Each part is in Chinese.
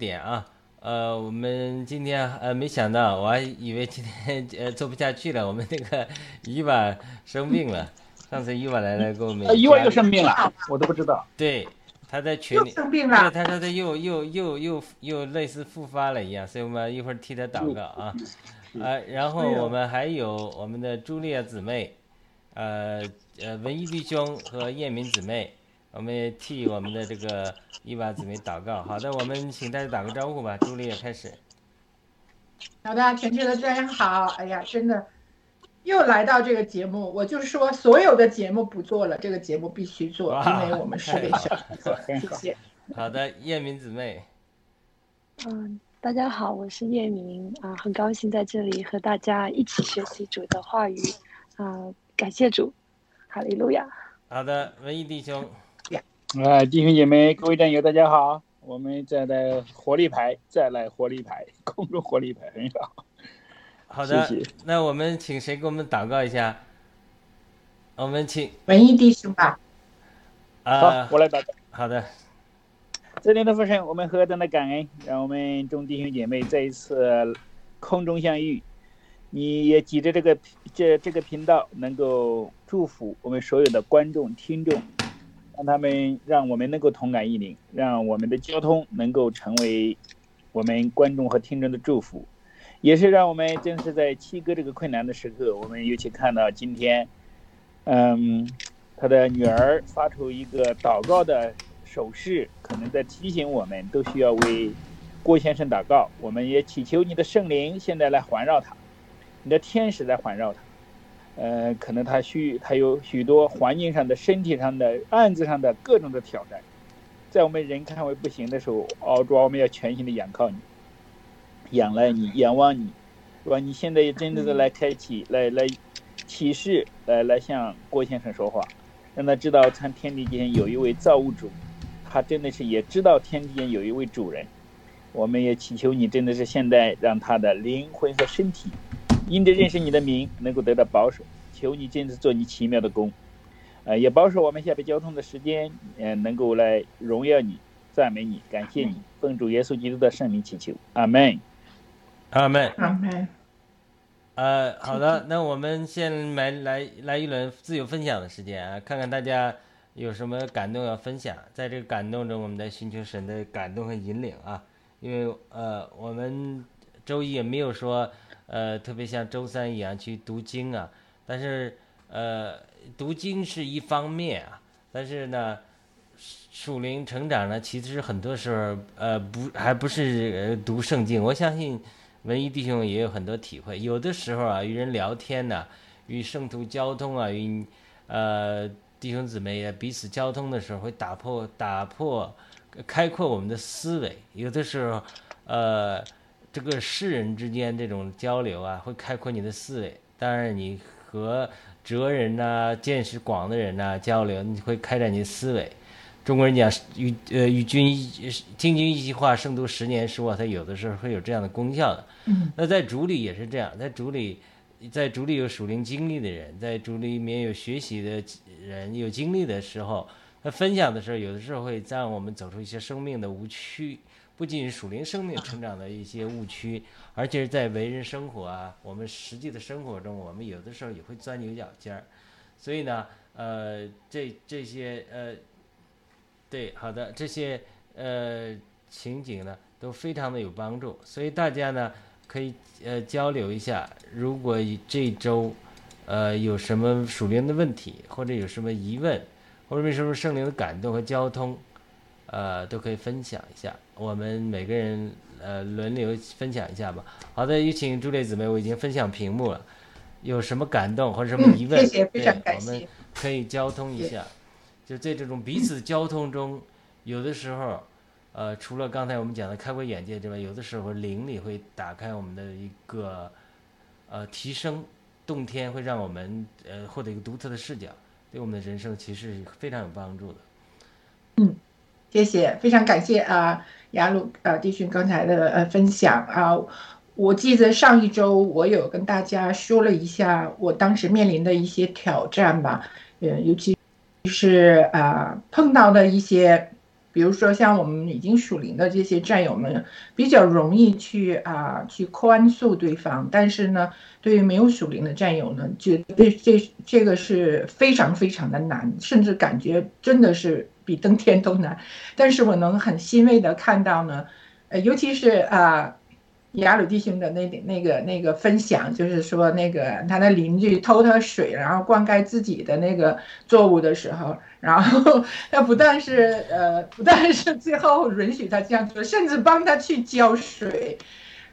点啊，呃，我们今天呃没想到，我还以为今天呃做不下去了，我们那个伊娃生病了，上次伊娃来了给我们呃，伊娃又生病了，我都不知道。对，他在群里，生病了对，他说他又又又又又类似复发了一样，所以我们一会儿替他祷告啊，啊，然后我们还有我们的朱莉亚姊妹，呃呃文艺弟兄和叶明姊妹，我们也替我们的这个伊娃姊妹祷告。好的，我们请大家打个招呼吧，朱丽也开始。好的，全球的家人好，哎呀，真的又来到这个节目，我就说所有的节目不做了，这个节目必须做，因为我们是为神做，谢谢。好的，叶明姊妹，嗯，大家好，我是叶明啊，很高兴在这里和大家一起学习主的话语啊，感谢主，哈利路亚。好的，文艺弟兄，啊，弟兄姐妹、各位战友，大家好！我们再来活力牌，再来活力牌，空中活力牌很好。好的，谢谢那我们请谁给我们祷告一下？我们请文艺弟兄吧，啊好，，我来祷告。好的，这里的父神，我们何等的感恩，让我们众弟兄姐妹再一次空中相遇。你也挤着这个这这个频道，能够祝福我们所有的观众听众，让他们让我们能够同感一灵，让我们的交通能够成为我们观众和听众的祝福，也是让我们正是在七哥这个困难的时刻，我们尤其看到今天，嗯，他的女儿发出一个祷告的手势，可能在提醒我们都需要为郭先生祷告。我们也祈求你的圣灵现在来环绕他，你的天使来环绕他。呃，可能他需他有许多环境上的、身体上的、案子上的各种的挑战，在我们人看为不行的时候，哦，主啊，我们要全心的仰靠你，仰赖你，仰望你，是吧？你现在也真正的来开启，来来启示，来来向郭先生说话，让他知道，看天地间有一位造物主，他真的是也知道天地间有一位主人。我们也祈求你，真的是现在让他的灵魂和身体，因着认识你的名，能够得到保守。求你坚持做你奇妙的工，呃，也保守我们下边交通的时间，呃，能够来荣耀你、赞美你、感谢你，奉主耶稣基督的圣名祈求，阿门。阿门。阿门。呃，好的，那我们先来来来一轮自由分享的时间啊，看看大家有什么感动要分享。在这个感动中，我们来寻求神的感动和引领啊。因为呃，我们周一也没有说呃特别像周三一样去读经啊，但是呃读经是一方面啊，但是呢。属灵成长呢，其实很多时候，呃，不，还不是呃读圣经。我相信文艺弟兄也有很多体会。有的时候啊，与人聊天呐、与圣徒交通啊，与呃弟兄姊妹啊彼此交通的时候，会打破打破开阔我们的思维。有的时候，呃，这个世人之间这种交流啊，会开阔你的思维。当然，你和哲人呐、见识广的人呐、交流，你会开展你的思维。中国人讲与呃与君一听君一席话，胜读十年书啊，它有的时候会有这样的功效的。嗯，那在主里也是这样，在主里，在主里有属灵经历的人，在主里面有学习的人，有经历的时候，他分享的时候，有的时候会让我们走出一些生命的误区，不仅是属灵生命成长的一些误区，而且是在为人生活啊，我们实际的生活中，我们有的时候也会钻牛角尖儿。所以呢，呃，这这些呃。对，好的，这些呃情景呢，都非常的有帮助。所以大家呢可以呃交流一下，如果这周呃有什么属灵的问题，或者有什么疑问，或者为什么圣灵的感动和交通，呃都可以分享一下。我们每个人呃轮流分享一下吧。好的，有请朱列姊妹，我已经分享屏幕了。有什么感动或者什么疑问？谢谢，非常对感谢我们。可以交通一下。就在这种彼此交通中，有的时候，呃，除了刚才我们讲的开阔眼界之外，有的时候灵里会打开我们的一个呃提升洞天，会让我们呃获得一个独特的视角，对我们的人生其实是非常有帮助的。谢谢，非常感谢啊，雅鲁呃弟逊刚才的呃分享啊。我记得上一周我有跟大家说了一下我当时面临的一些挑战吧，呃，尤其是啊碰到的一些，比如说像我们已经属灵的这些战友们，比较容易去啊去宽恕对方，但是呢，对于没有属灵的战友呢，觉得这这个是非常非常的难，甚至感觉真的是比登天都难。但是我能很欣慰的看到呢，呃，尤其是啊。雅鲁弟兄的那点那个那个分享，就是说那个他的邻居偷他水，然后灌溉自己的那个作物的时候，然后 他不但是呃不但是最后允许他这样做，甚至帮他去浇水。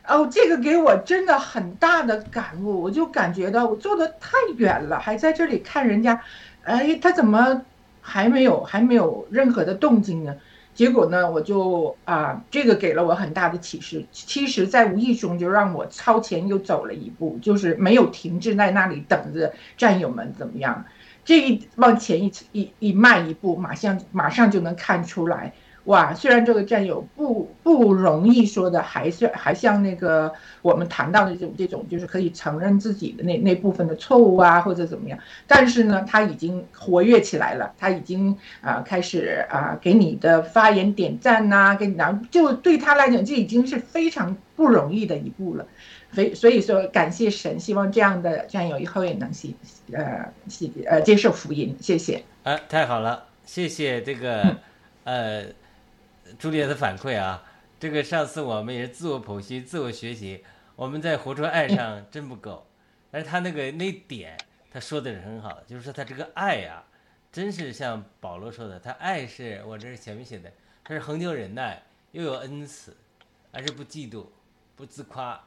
哦，这个给我真的很大的感悟，我就感觉到我做的太远了，还在这里看人家，哎，他怎么还没有还没有任何的动静呢？结果呢，我就啊，这个给了我很大的启示。其实，在无意中就让我超前又走了一步，就是没有停滞在那里等着战友们怎么样。这一往前一一一迈一步，马上马上就能看出来。哇，虽然这个战友不不容易说的，还是还像那个我们谈到的这种这种，就是可以承认自己的那那部分的错误啊，或者怎么样。但是呢，他已经活跃起来了，他已经啊、开始啊、给你的发言点赞呐、给你拿，就对他来讲，这已经是非常不容易的一步了。所以所以说，感谢神，希望这样的战友以后也能信呃信呃接受福音，谢谢。啊，太好了，谢谢这个 呃朱丽叶的反馈啊。这个上次我们也是自我剖析、自我学习，我们在活出爱上真不够，但是他那个那点他说的是很好的，就是说他这个爱呀、真是像保罗说的，他爱是我这是前面写的，他是恒久忍耐，又有恩慈，而是不嫉妒，不自夸，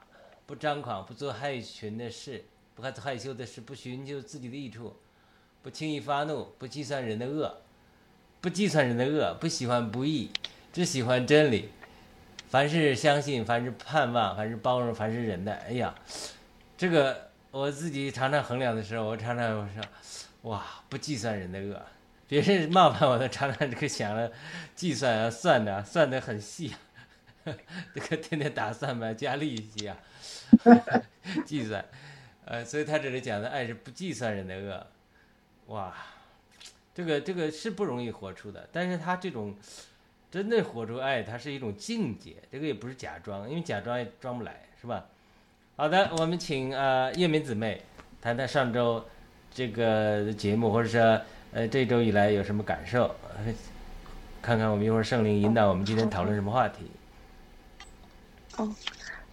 不张狂，不做害群的事，不害害羞的事，不寻求自己的益处。不轻易发怒，不计算人的恶，不计算人的恶，不喜欢不义，只喜欢真理。凡是相信，凡是盼望，凡是包容，凡是忍耐。哎呀，这个我自己常常衡量的时候，我常常我说，哇，不计算人的恶，别人冒犯我的，常常这个想了计算啊、算的、啊，算的很细、啊，这个天天打算盘加利息啊，计算，呃，所以他这里讲的爱是不计算人的恶。哇，这个这个是不容易活出的，但是他这种真的活出爱，它是一种境界，这个也不是假装，因为假装也装不来，是吧？好的，我们请呃叶明姊妹谈谈上周这个节目，或者说呃这周以来有什么感受，看看我们一会儿圣灵引导我们今天讨论什么话题。哦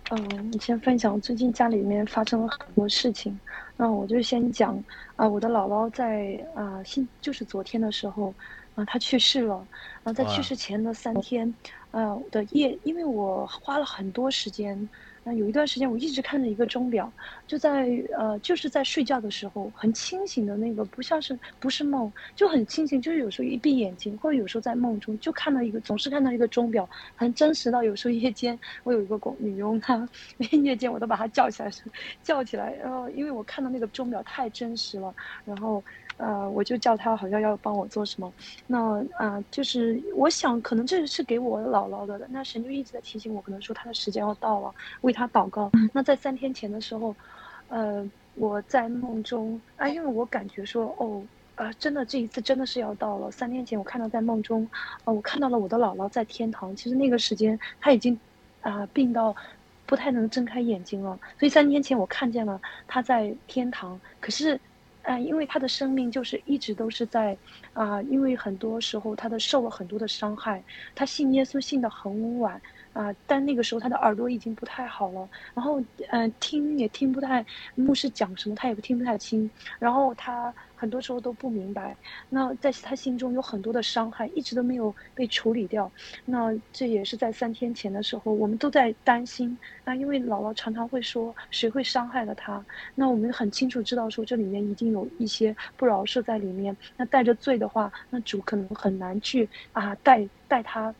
嗯，你先分享最近家里面发生了很多事情，那我就先讲啊、我的姥姥在啊新就是昨天的时候啊、她去世了，然后在去世前的三天，呃的夜，因为我花了很多时间。那有一段时间，我一直看着一个钟表，就在呃，就是在睡觉的时候，很清醒的那个，不像是不是梦，就很清醒，就是有时候一闭眼睛，或者有时候在梦中就看到一个，总是看到一个钟表，很真实到有时候夜间，我有一个工女佣，她 夜间我都把她叫起来，叫起来，然后因为我看到那个钟表太真实了，然后呃，我就叫他好像要帮我做什么，那啊、就是我想可能这是给我姥姥的，那神就一直在提醒我，可能说他的时间要到了，为他祷告。那在三天前的时候，呃，我在梦中啊，因为我感觉说哦。呃，真的，这一次真的是要到了。三天前，我看到在梦中，呃，我看到了我的姥姥在天堂。其实那个时间，她已经啊、病到不太能睁开眼睛了。所以三天前我看见了她在天堂，可是嗯，因为他的生命就是一直都是在啊，因为很多时候他的受了很多的伤害，他信耶稣信的很晚。啊，但那个时候他的耳朵已经不太好了，然后嗯，听也听不太，牧师讲什么他也不听不太清，然后他很多时候都不明白，那在他心中有很多的伤害，一直都没有被处理掉。那这也是在三天前的时候，我们都在担心啊，因为姥姥常常会说谁会伤害了他，那我们很清楚知道说这里面一定有一些不饶恕在里面，那带着罪的话，那主可能很难去啊带带他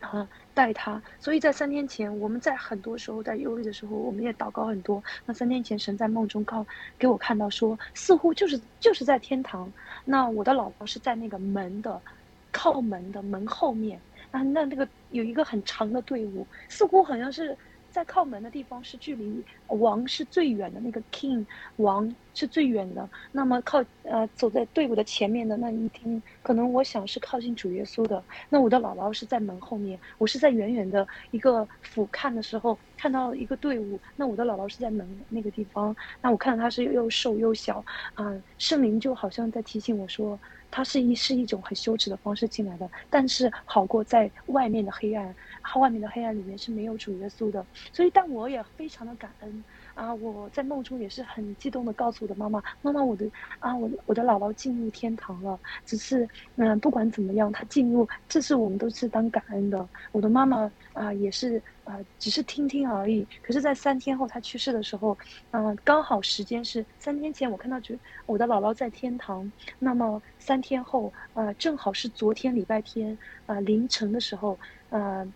啊。带他，所以在三天前，我们在很多时候在忧虑的时候，我们也祷告很多。那三天前，神在梦中告给我看到说，似乎就是就是在天堂。那我的老婆是在那个门的靠门的门后面，啊，那那个有一个很长的队伍，似乎好像是。在靠门的地方是距离王是最远的那个 king 王是最远的。那么靠呃走在队伍的前面的那一听，可能我想是靠近主耶稣的。那我的姥姥是在门后面，我是在远远的一个俯瞰的时候看到一个队伍。那我的姥姥是在门那个地方，那我看到她是又瘦又小啊，圣灵就好像在提醒我说。它是一是一种很羞耻的方式进来的，但是好过在外面的黑暗，外面的黑暗里面是没有主耶稣的，所以但我也非常的感恩。啊，我在梦中也是很激动的告诉我的妈妈：“妈妈，我的啊，我我的姥姥进入天堂了。只是，嗯，不管怎么样，她进入，这是我们都是当感恩的。我的妈妈啊，也是啊，只是听听而已。可是，在三天后她去世的时候，嗯，刚好时间是三天前，我看到就我的姥姥在天堂。那么三天后，呃，正好是昨天礼拜天啊凌晨的时候，呃，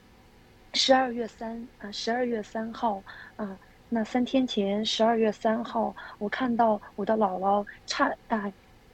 十二月三啊，十二月三号啊。”那三天前，十二月三号，我看到我的姥姥差啊，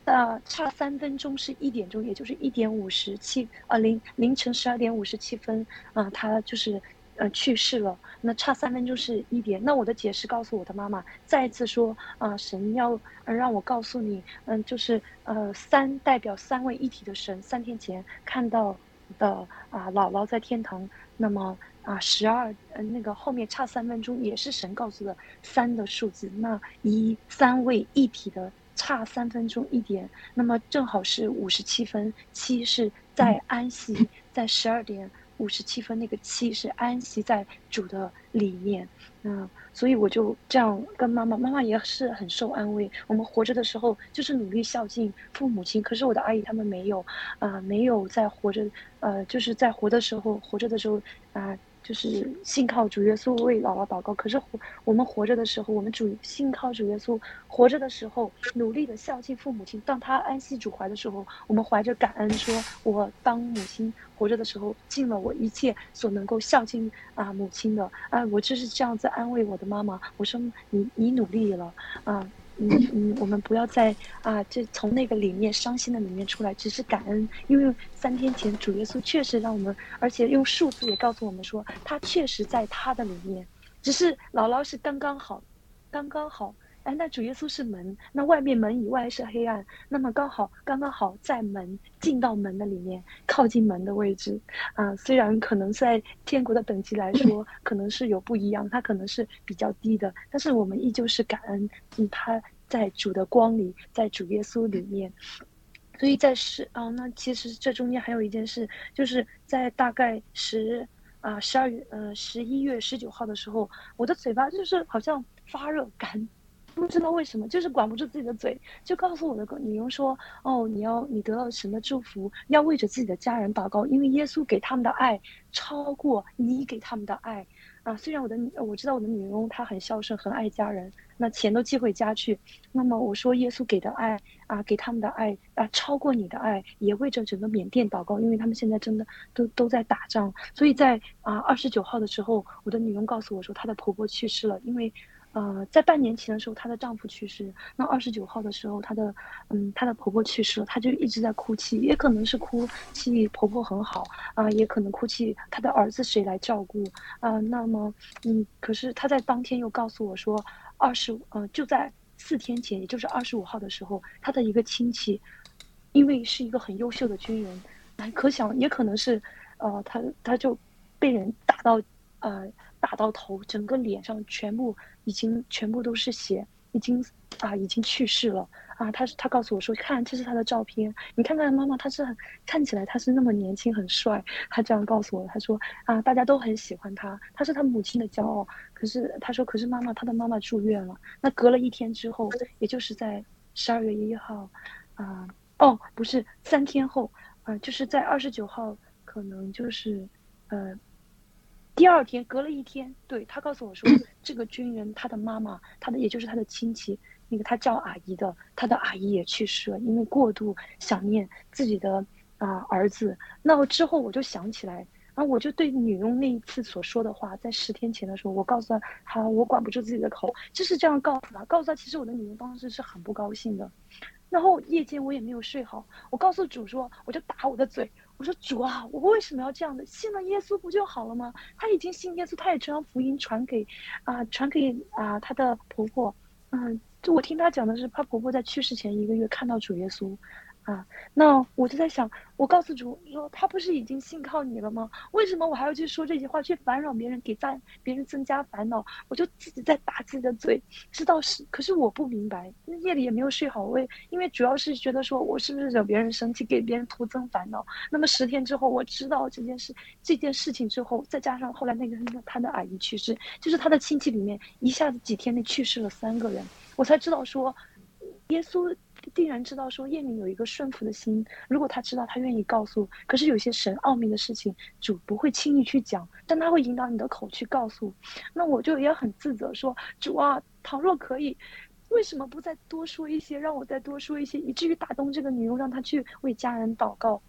啊差三分钟是一点钟，也就是一点五十七啊凌凌晨十二点五十七分啊，她就是呃去世了。那差三分钟是一点。那我的解释告诉我的妈妈，再一次说啊，神要让我告诉你，嗯，就是呃三代表三位一体的神，三天前看到的啊姥姥在天堂，那么。啊，十二，嗯，那个后面差三分钟，也是神告诉的三的数字。那一三位一体的差三分钟一点，那么正好是五十七分。七是在安息，在十二点五十七分，那个七是安息在主的里面。嗯，所以我就这样跟妈妈，妈妈也是很受安慰。我们活着的时候就是努力孝敬父母亲，可是我的阿姨他们没有，啊，没有在活着，呃，就是在活的时候，活着的时候，啊。就是信靠主耶稣为姥姥祷告，可是活我们活着的时候，我们主信靠主耶稣活着的时候，努力的孝敬父母亲。当他安息主怀的时候，我们怀着感恩说：“我当母亲活着的时候，尽了我一切所能够孝敬啊母亲的啊。”我就是这样子安慰我的妈妈。我说：“你你努力了啊。”嗯嗯，我们不要再啊，这从那个里面伤心的里面出来，只是感恩，因为三天前主耶稣确实让我们，而且用数字也告诉我们说，他确实在他的里面，只是姥姥是刚刚好，刚刚好。哎，那主耶稣是门，那外面门以外是黑暗，那么刚好刚刚好在门进到门的里面，靠近门的位置，啊，虽然可能在天国的等级来说，可能是有不一样，它可能是比较低的，但是我们依旧是感恩，嗯，他在主的光里，在主耶稣里面，所以在十啊，那其实这中间还有一件事，就是在大概十啊十二月呃十一月十九号的时候，我的嘴巴就是好像发热干。不知道为什么，就是管不住自己的嘴，就告诉我的女佣说：“哦，你要你得到神的祝福，要为着自己的家人祷告，因为耶稣给他们的爱超过你给他们的爱啊。”虽然我的我知道我的女佣她很孝顺，很爱家人，那钱都寄回家去。那么我说耶稣给的爱啊，给他们的爱啊，超过你的爱，也为着整个缅甸祷告，因为他们现在真的都都在打仗。所以在啊二十九号的时候，我的女佣告诉我说，她的婆婆去世了，因为。呃，在半年前的时候，她的丈夫去世。那二十九号的时候，她的，嗯，她的婆婆去世了，她就一直在哭泣，也可能是哭泣婆婆很好啊，也可能哭泣她的儿子谁来照顾啊。那么，嗯，可是她在当天又告诉我说，二十五，呃，就在四天前，也就是二十五号的时候，她的一个亲戚，因为是一个很优秀的军人，可想也可能是，呃，他他就被人打到，呃。打到头，整个脸上全部已经全部都是血，已经啊已经去世了啊。他他告诉我说，看这是他的照片，你看看妈妈，他是很看起来他是那么年轻很帅。他这样告诉我，他说啊大家都很喜欢他，他是他母亲的骄傲。可是他说，可是妈妈他的妈妈住院了。那隔了一天之后，也就是在十二月一号，啊哦不是三天后啊，就是在二十九号，可能就是呃。第二天，隔了一天，对他告诉我说，这个军人他的妈妈，他的也就是他的亲戚，那个他叫阿姨的，他的阿姨也去世了，因为过度想念自己的啊儿子。那之后我就想起来，然后我就对女佣那一次所说的话，在十天前的时候，我告诉他，他我管不住自己的口，就是这样告诉他，告诉他，其实我的女佣当时是很不高兴的。然后夜间我也没有睡好，我告诉主说，我就打我的嘴。我说主啊，我为什么要这样的？信了耶稣不就好了吗？他已经信耶稣，他也将福音传给，啊，传给啊他的婆婆。嗯，就我听他讲的是，他婆婆在去世前一个月看到主耶稣。啊，那我就在想，我告诉主说，他不是已经信靠你了吗？为什么我还要去说这些话，去烦扰别人，给在别人增加烦恼？我就自己在打自己的嘴，知道是，可是我不明白，那夜里也没有睡好，我也因为主要是觉得说我是不是惹别人生气，给别人徒增烦恼。那么十天之后，我知道这件事，这件事情之后，再加上后来那个他的阿姨去世，就是他的亲戚里面一下子几天内去世了三个人，我才知道说，耶稣。定然知道说叶明有一个顺服的心，如果他知道他愿意告诉，可是有些神奥秘的事情主不会轻易去讲，但他会引导你的口去告诉。那我就也很自责说主啊，倘若可以，为什么不再多说一些，让我再多说一些，以至于打动这个女佣，让她去为家人祷告。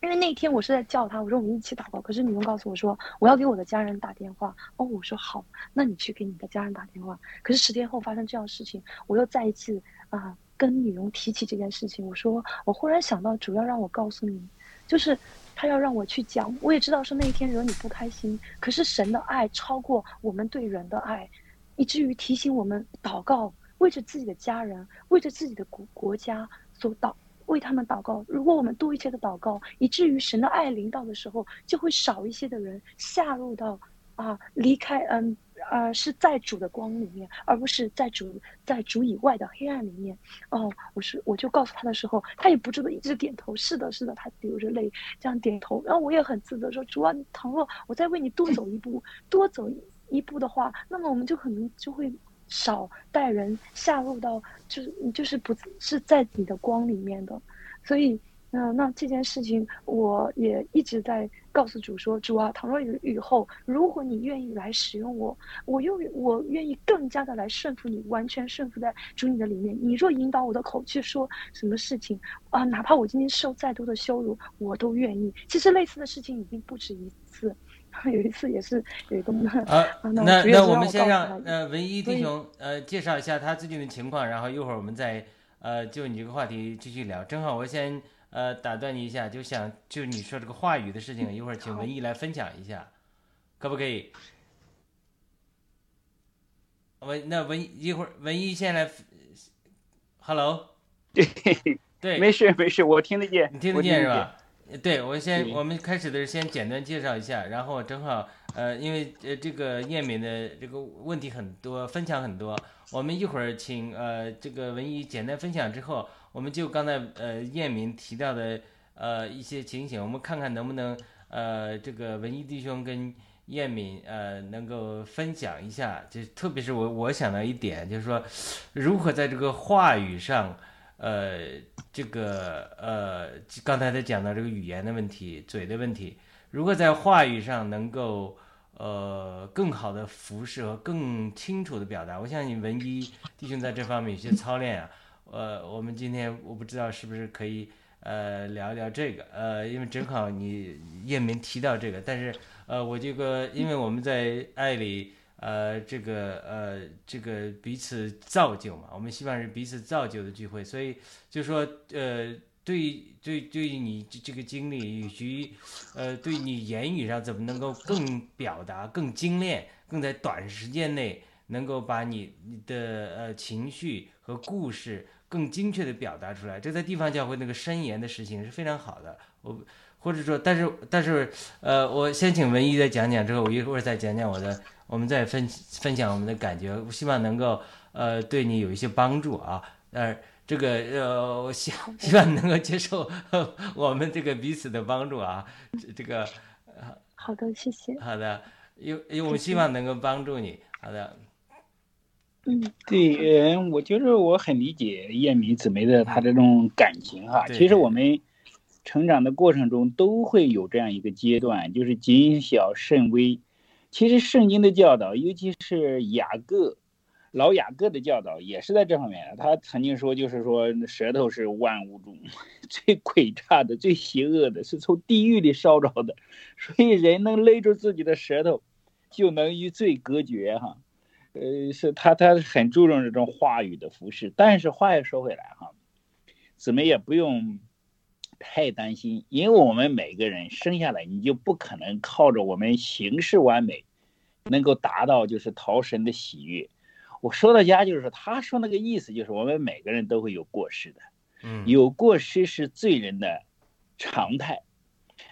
因为那天我是在叫她，我说我们一起祷告，可是女佣告诉我说我要给我的家人打电话。哦，我说好，那你去给你的家人打电话。可是十天后发生这样的事情，我又再一次啊。跟女佣提起这件事情，我说我忽然想到，主要让我告诉你，就是他要让我去讲。我也知道是那一天惹你不开心，可是神的爱超过我们对人的爱，以至于提醒我们祷告，为着自己的家人，为着自己的国国家所祷，为他们祷告。如果我们多一些的祷告，以至于神的爱临到的时候，就会少一些的人下入到啊离开嗯。呃，是在主的光里面，而不是在主在主以外的黑暗里面。哦，我是我就告诉他的时候，他也不住的一直点头。是的，是的，他流着泪这样点头。然后我也很自责说，主啊，倘若我再为你多走一步，多走一步的话，那么我们就可能就会少带人下入到，就是就是不是在你的光里面的，所以。那那这件事情，我也一直在告诉主说：主啊，倘若以以后，如果你愿意来使用我，我又我愿意更加的来顺服你，完全顺服在主你的里面。你若引导我的口去说什么事情啊，哪怕我今天受再多的羞辱，我都愿意。其实类似的事情已经不止一次，有一次也是有一个啊，那那我们先让呃文一弟兄呃介绍一下他最近的情况，然后一会儿我们再呃就你这个话题继续聊。正好我先。呃，打断你一下，就想就你说这个话语的事情，一会儿请文艺来分享一下，可不可以？文那文一会儿文艺先来，Hello，对对，没事没事，我听得见，你听得见是吧？对，我先我们开始的是先简单介绍一下，然后正好呃，因为呃这个燕敏的这个问题很多，分享很多，我们一会儿请呃这个文艺简单分享之后。我们就刚才呃燕明提到的呃一些情形，我们看看能不能呃这个文艺弟兄跟燕敏呃能够分享一下，就特别是我我想到一点，就是说如何在这个话语上呃这个呃刚才他讲到这个语言的问题、嘴的问题，如何在话语上能够呃更好的服饰和更清楚的表达，我相信文一弟兄在这方面有些操练啊。呃，我们今天我不知道是不是可以呃聊一聊这个，呃，因为正好你叶明提到这个，但是呃，我这个因为我们在爱里呃这个呃这个彼此造就嘛，我们希望是彼此造就的聚会，所以就说呃对对对于你这这个经历以及呃对你言语上怎么能够更表达更精炼，更在短时间内能够把你你的呃情绪和故事。更精确的表达出来，这在地方教会那个申言的事情是非常好的。我或者说，但是但是，呃，我先请文一再讲讲，之后我一会儿再讲讲我的，我们再分分享我们的感觉。我希望能够呃对你有一些帮助啊。呃，这个呃，我希 希望你能够接受 我们这个彼此的帮助啊。这这个好的，谢谢。好的，因因为我希望能够帮助你。好的，嗯，对，嗯，我觉得我很理解叶米姊妹的她这种感情哈。其实我们成长的过程中都会有这样一个阶段，就是谨小慎微。其实圣经的教导，尤其是雅各老雅各的教导，也是在这方面。他曾经说，就是说舌头是万物中 最诡诈的、最邪恶的，是从地狱里烧着的。所以人能勒住自己的舌头，就能与罪隔绝哈。呃，是他他很注重这种话语的服饰，但是话又说回来哈，姊妹也不用太担心，因为我们每个人生下来你就不可能靠着我们行事完美，能够达到就是逃神的喜悦。我说到家就是说，他说那个意思就是我们每个人都会有过失的，嗯，有过失是罪人的常态，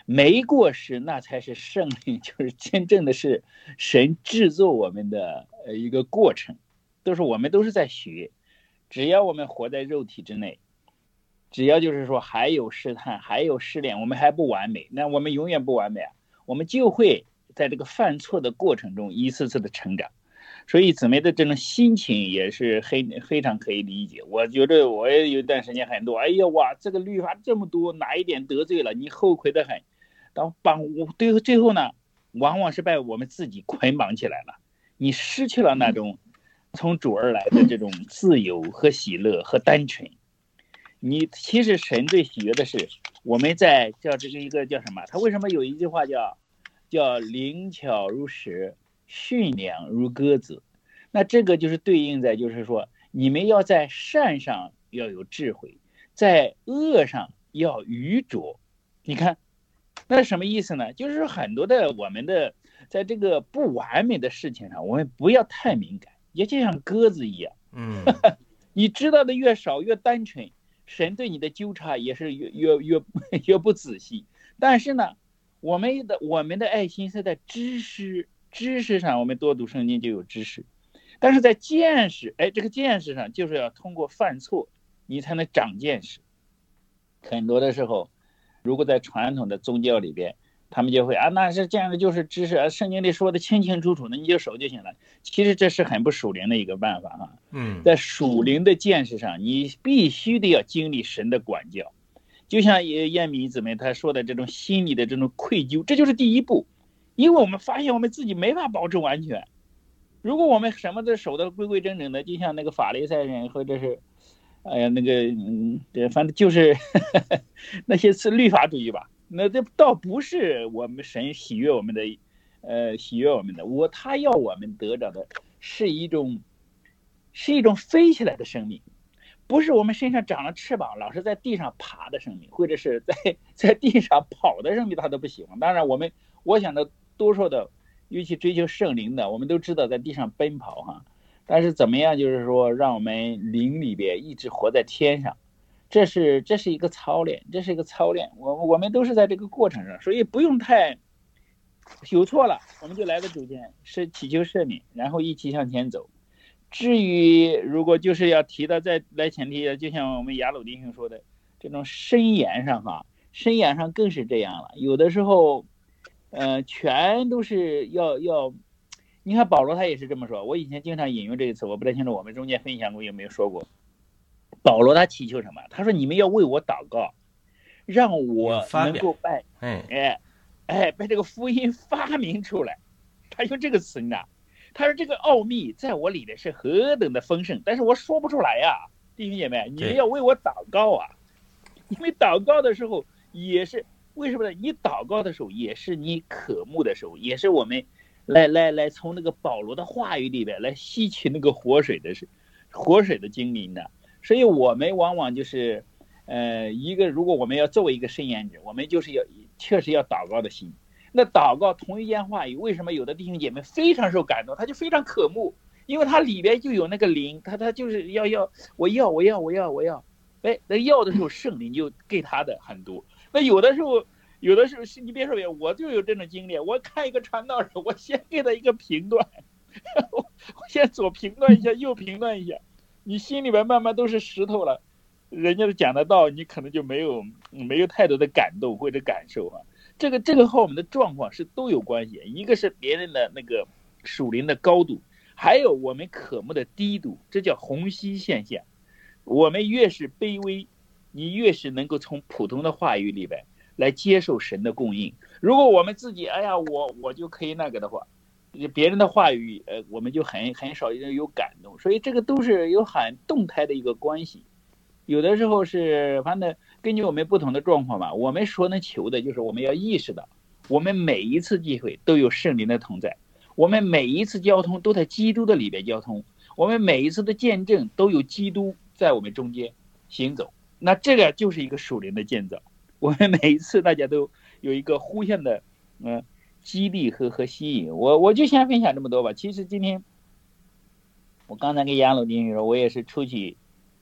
没过失那才是胜利，就是真正的是神制作我们的呃一个过程，都是我们都是在学，只要我们活在肉体之内，只要就是说还有试探，还有试炼，我们还不完美，那我们永远不完美啊，我们就会在这个犯错的过程中一次次的成长。所以姊妹的这种心情也是很非常可以理解。我觉得我也有一段时间很多，哎呀哇，这个律法这么多，哪一点得罪了你后悔的很，当绑我最后最后呢，往往是被我们自己捆绑起来了，你失去了那种从主而来的这种自由和喜乐和单纯。你其实神最喜悦的是我们在叫这个一个叫什么？他为什么有一句话叫叫灵巧如蛇？驯良如鸽子，那这个就是对应在，就是说你们要在善上要有智慧，在恶上要愚拙。你看，那什么意思呢？就是说很多的我们的在这个不完美的事情上，我们不要太敏感，也就像鸽子一样，嗯，你知道的越少越单纯，神对你的纠察也是越越越 越不仔细。但是呢，我们的我们的爱心是在知识。知识上，我们多读圣经就有知识，但是在见识，哎，这个见识上就是要通过犯错，你才能长见识。很多的时候，如果在传统的宗教里边，他们就会啊，那是这样的，就是知识啊，圣经里说的清清楚楚的，你就守就行了。其实这是很不属灵的一个办法哈。嗯，在属灵的见识上，你必须得要经历神的管教，就像燕米姊妹她说的这种心理的这种愧疚，这就是第一步。因为我们发现我们自己没法保证完全，如果我们什么都守得规规整整的，就像那个法利赛人或者是，哎呀那个嗯，对，反正就是呵呵 那些是律法主义吧，那这倒不是我们神喜悦我们的，呃，喜悦我们的，我他要我们得着的是一种，是一种飞起来的生命，不是我们身上长了翅膀，老是在地上爬的生命，或者是在 在地上跑的生命，他都不喜欢。当然，我们我想的。多数的，尤其追求圣灵的，我们都知道在地上奔跑哈，但是怎么样，就是说让我们灵里边一直活在天上，这是这是一个操练，这是一个操练。我我们都是在这个过程上，所以不用太有错了，我们就来到主前，是祈求赦免，然后一起向前走。至于如果就是要提到再来前提，就像我们雅鲁弟兄说的，这种深言上哈，深言上更是这样了，有的时候。呃，全都是要要，你看保罗他也是这么说。我以前经常引用这个词，我不太清楚我们中间分享过有没有说过。保罗他祈求什么？他说：“你们要为我祷告，让我能够把哎哎哎把这个福音发明出来。”他用这个词呢，他说：“这个奥秘在我里面是何等的丰盛，但是我说不出来呀，弟兄姐妹，你们要为我祷告啊！因为祷告的时候也是。”为什么呢？你祷告的时候，也是你渴慕的时候，也是我们来来来从那个保罗的话语里边来吸取那个活水的是活水的精灵的。所以，我们往往就是，呃，一个如果我们要作为一个圣言者，我们就是要确实要祷告的心。那祷告同一件话语，为什么有的弟兄姐妹非常受感动，他就非常渴慕，因为他里边就有那个灵，他他就是要要我要我要我要我要，哎，那要的时候圣灵就给他的很多。那有的时候，有的时候是你别说别，我就有这种经历。我看一个传道人，我先给他一个评断，我先左评断一下，右评断一下，你心里边慢慢都是石头了。人家讲的道，你可能就没有没有太多的感动或者感受啊。这个这个和我们的状况是都有关系，一个是别人的那个属灵的高度，还有我们渴慕的低度，这叫虹吸现象。我们越是卑微，你越是能够从普通的话语里边来接受神的供应。如果我们自己，哎呀，我我就可以那个的话，别人的话语，呃，我们就很很少有感动。所以这个都是有很动态的一个关系。有的时候是，反正根据我们不同的状况吧，我们所能求的就是我们要意识到，我们每一次机会都有圣灵的同在，我们每一次交通都在基督的里边交通，我们每一次的见证都有基督在我们中间行走，那这个就是一个属灵的建造。我们每一次大家都有一个互相的嗯激励和和吸引。我我就先分享这么多吧。其实今天我刚才跟杨老弟兄说，我也是出去。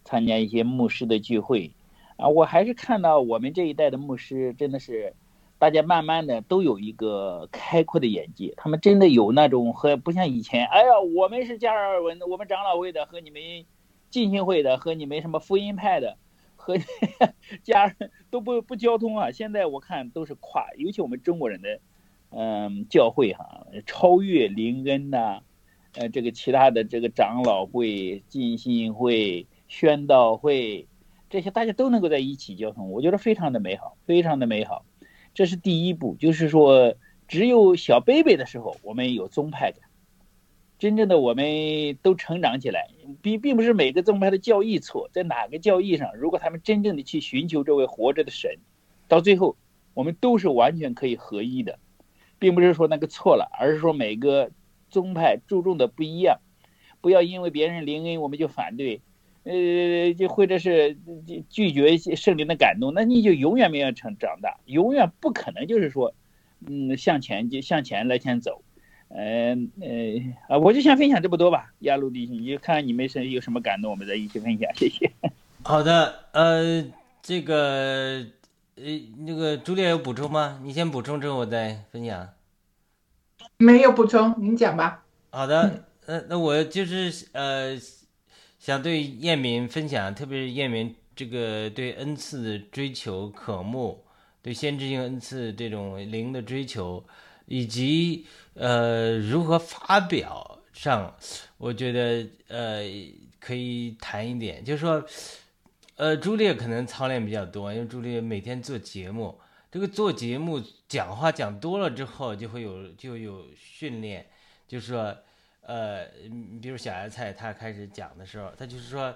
参加一些牧师的聚会，啊，我还是看到我们这一代的牧师真的是，大家慢慢的都有一个开阔的眼界，他们真的有那种和不像以前，哎呀，我们是加尔文的，我们长老会的和你们浸信会的和你们什么福音派的和 家人都不不交通啊。现在我看都是跨，尤其我们中国人的，嗯，教会哈，超越灵恩呐，呃，这个其他的这个长老会、浸信会。宣道会，这些大家都能够在一起交通，我觉得非常的美好，非常的美好。这是第一步，就是说，只有小 baby 的时候，我们有宗派感。真正的我们都成长起来，并并不是每个宗派的教义错，在哪个教义上，如果他们真正的去寻求这位活着的神，到最后，我们都是完全可以合一的，并不是说那个错了，而是说每个宗派注重的不一样，不要因为别人灵恩我们就反对。呃，就或者是拒绝圣灵的感动，那你就永远没有成长大，永远不可能就是说，嗯，向前就向前来前走，嗯呃啊，我就先分享这么多吧。亚陆弟兄，你看你们是有什么感动，我们再一起分享，谢谢。好的，呃，这个呃那个朱烈有补充吗？你先补充之后我再分享。没有补充，您讲吧。好的，呃，那我就是呃。想对燕民分享，特别是燕民这个对恩赐的追求渴慕，对先知性恩赐这种灵的追求，以及呃如何发表上，我觉得呃可以谈一点，就是说，呃朱烈可能操练比较多，因为朱烈每天做节目，这个做节目讲话讲多了之后，就会有就有训练，就是说。呃，比如小芽菜，他开始讲的时候，他就是说，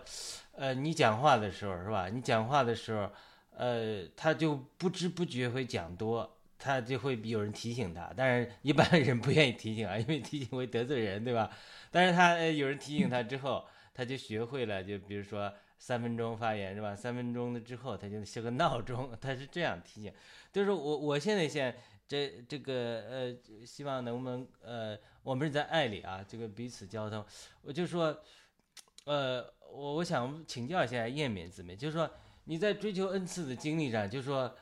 呃，你讲话的时候是吧？你讲话的时候，呃，他就不知不觉会讲多，他就会有人提醒他，但是一般人不愿意提醒啊，因为提醒会得罪人，对吧？但是他有人提醒他之后，他就学会了，就比如说三分钟发言是吧？三分钟的之后，他就设个闹钟，他是这样提醒。就是我我现在现这这个呃，希望能不能呃。我们是在爱里啊，这个彼此交通。我就说，呃，我我想请教一下燕敏姊妹，就是说你在追求恩赐的经历上，就是说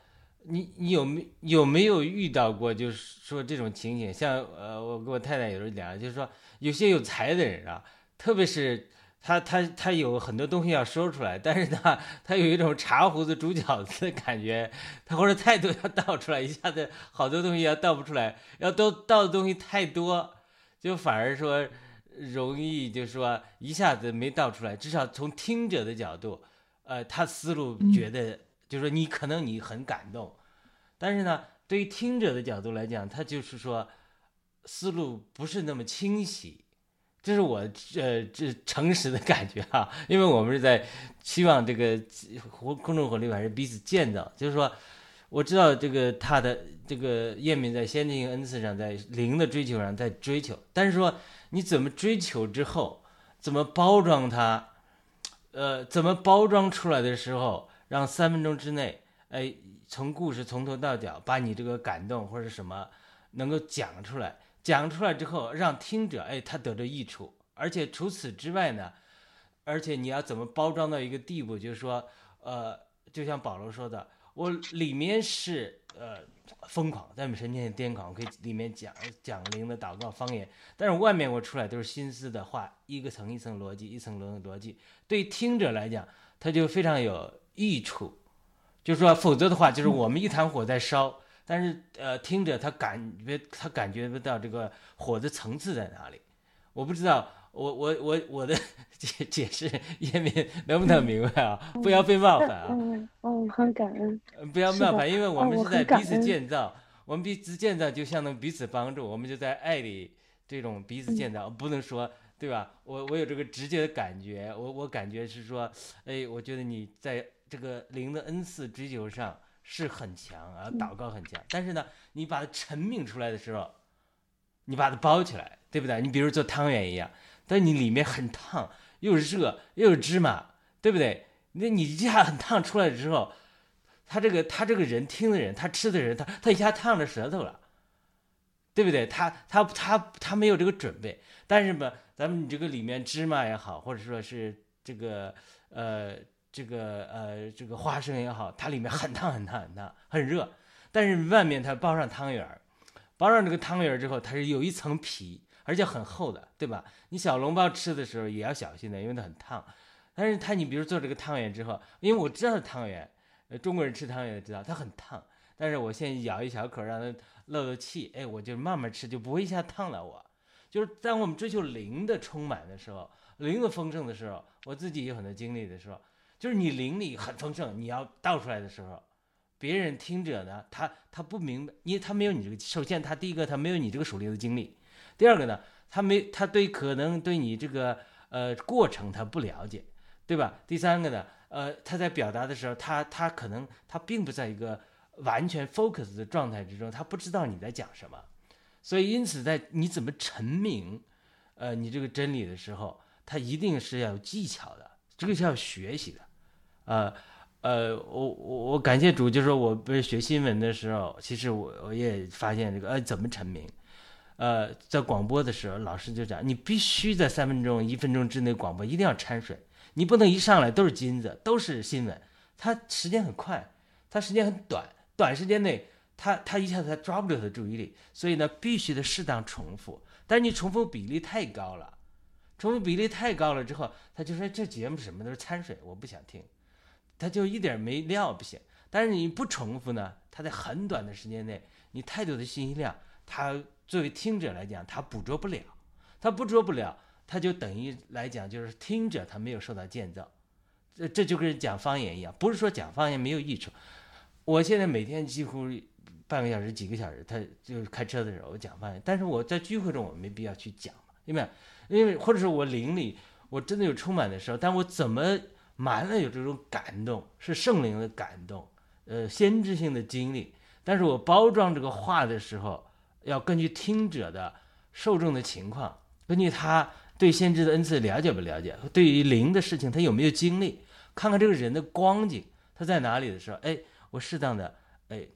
你你有没有没有遇到过，就是说这种情景？像呃，我跟我太太有时候聊，就是说有些有才的人啊，特别是他他他有很多东西要说出来，但是呢，他有一种茶壶子煮饺子的感觉，他或者太多要倒出来，一下子好多东西要倒不出来，要都倒的东西太多。就反而说容易，就是说一下子没倒出来。至少从听者的角度，呃，他思路觉得，就是说你可能你很感动，但是呢，对于听者的角度来讲，他就是说思路不是那么清晰。这是我呃这诚实的感觉哈，因为我们是在希望这个活公众活力还是彼此见到，就是说。我知道这个他的这个叶敏在先进恩赐上，在灵的追求上在追求，但是说你怎么追求之后，怎么包装它，呃，怎么包装出来的时候，让三分钟之内，哎，从故事从头到脚把你这个感动或者什么能够讲出来，讲出来之后让听者哎他得着益处，而且除此之外呢，而且你要怎么包装到一个地步，就是说，呃，就像保罗说的。我里面是呃疯狂，在我们神前癫狂，我可以里面讲讲灵的祷告方言，但是外面我出来都是心思的话，一个层一层逻辑，一层层逻辑，对听者来讲，他就非常有益处。就是说，否则的话，就是我们一团火在烧，但是呃，听着他感觉他感觉不到这个火的层次在哪里。我不知道，我我我我的 解解释叶明能不能明白啊？不要被冒犯啊！嗯嗯，很感恩。呃不要冒犯，因为我们是在彼此建造，我们彼此建造就相当于彼此帮助，我们就在爱里这种彼此嗯建造，不能说对吧？我我有这个直接的感觉，我我感觉是说，哎，我觉得你在这个灵的恩赐追求上是很强啊，嗯祷告很强，但是呢，你把它陈明出来的时候，你把它包起来，对不对？你比如做汤圆一样，但你里面很烫，又热又有芝麻，对不对？那你一下很烫出来之后，他这个他这个人听的人，他吃的人，他他一下烫着舌头了，对不对？他他他他没有这个准备，但是吧，咱们你这个里面芝麻也好，或者说是这个呃这个呃这个花生也好，它里面很烫很烫很烫很热，但是外面它包上汤圆儿，包上这个汤圆儿之后，它是有一层皮，而且很厚的，对吧？你小笼包吃的时候也要小心的，因为它很烫。但是它你比如做这个汤圆之后，因为我知道汤圆，中国人吃汤圆也知道它很烫，但是我先咬一小口让它漏漏气，哎，我就慢慢吃，就不会一下烫到我。就是当我们追求灵的充满的时候，灵的丰盛的时候，我自己有很多经历的时候，就是你灵里很丰盛，你要倒出来的时候，别人听者呢，他他不明白，因为他没有你这个，首先他第一个他没有你这个属灵的经历，第二个呢，他没他对可能对你这个呃过程他不了解，对吧？第三个呢，呃，他在表达的时候，他他可能他并不在一个完全 focus 的状态之中，他不知道你在讲什么，所以因此在你怎么陈明，呃，你这个真理的时候，他一定是要有技巧的，这个是要学习的，呃。呃，我我我感谢主，就是我不是学新闻的时候，其实我我也发现这个呃怎么成名，呃，在广播的时候，老师就讲，你必须在三分钟、一分钟之内广播，一定要掺水，你不能一上来都是金子，都是新闻，它时间很快，它时间很短，短时间内，它它一下子它抓不住他的注意力，所以呢，必须得适当重复，但是你重复比例太高了，重复比例太高了之后，他就说这节目什么都是掺水，我不想听。他就一点没料不行。但是你不重复呢，他在很短的时间内，你太多的信息量，他作为听者来讲，他捕捉不了，他捕捉不了，他就等于来讲就是听者他没有受到建造，这这就跟讲方言一样，不是说讲方言没有益处。我现在每天几乎半个小时、几个小时，他就是开车的时候我讲方言，但是我在聚会中我没必要去讲嘛，因为因为或者是我灵里我真的有充满的时候，但我怎么满了有这种感动，是圣灵的感动，呃，先知性的经历。但是我包装这个话的时候，要根据听者的受众的情况，根据他对先知的恩赐了解不了解，对于灵的事情他有没有经历，看看这个人的光景他在哪里的时候，哎，我适当的哎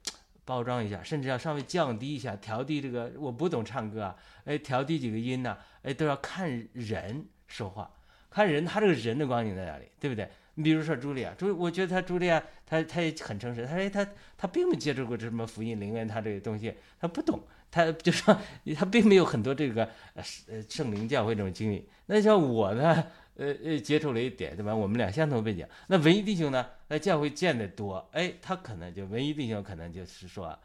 包装一下，甚至要稍微降低一下，调低这个。我不懂唱歌啊，哎，调低几个音呐、哎，都要看人说话。看人，他这个人的光景在哪里，对不对？你比如说茱莉亚，茱，我觉得他茱莉亚，他他也很诚实，他说他他并没接触过这什么福音灵恩，他这个东西他不懂，他就说 他并没有很多这个呃圣灵教会这种经历。那像我呢，呃呃接触了一点，对吧？我们俩相同背景。那文艺弟兄呢，那教会见得多，哎，他可能就文艺弟兄可能就是说，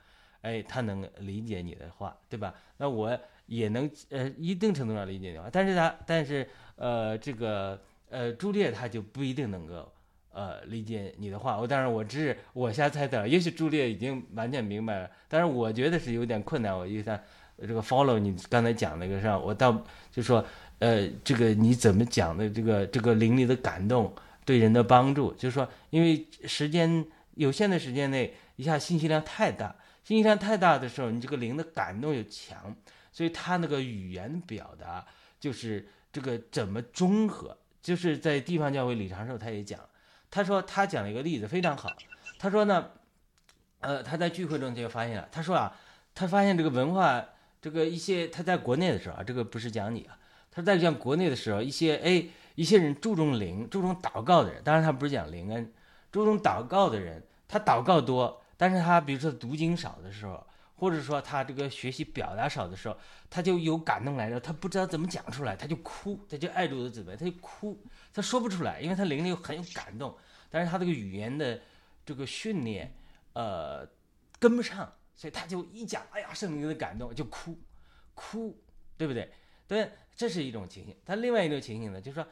哎，他能理解你的话，对吧？那我也能呃一定程度上理解你的话，但是他但是。呃，这个呃，朱丽叶她就不一定能够呃理解你的话。我当然我只是我瞎猜的，也许朱丽叶已经完全明白了，但是我觉得是有点困难。我一看这个 follow 你刚才讲那个上，我倒就说呃，这个你怎么讲的这个这个灵力的感动对人的帮助，就是说因为时间有限的时间内，一下信息量太大，信息量太大的时候，你这个灵的感动又强，所以他那个语言表达就是。这个怎么中和？就是在地方教会李长寿他也讲，他说他讲了一个例子非常好。他说呢，呃，他在聚会中就发现了，他说啊，他发现这个文化，这个一些他在国内的时候啊，这个不是讲你啊，他在讲国内的时候，一些哎一些人注重灵、注重祷告的人，当然他不是讲灵恩，注重祷告的人，他祷告多，但是他比如说读经少的时候，或者说他这个学习表达少的时候，他就有感动来了，他不知道怎么讲出来，他就哭，他就爱主的姊妹，他就哭，他说不出来，因为他灵里很有感动，但是他这个语言的这个训练，呃，跟不上，所以他就一讲，哎呀，圣灵的感动就哭，哭，对不对？对，这是一种情形。他另外一种情形呢，就是说，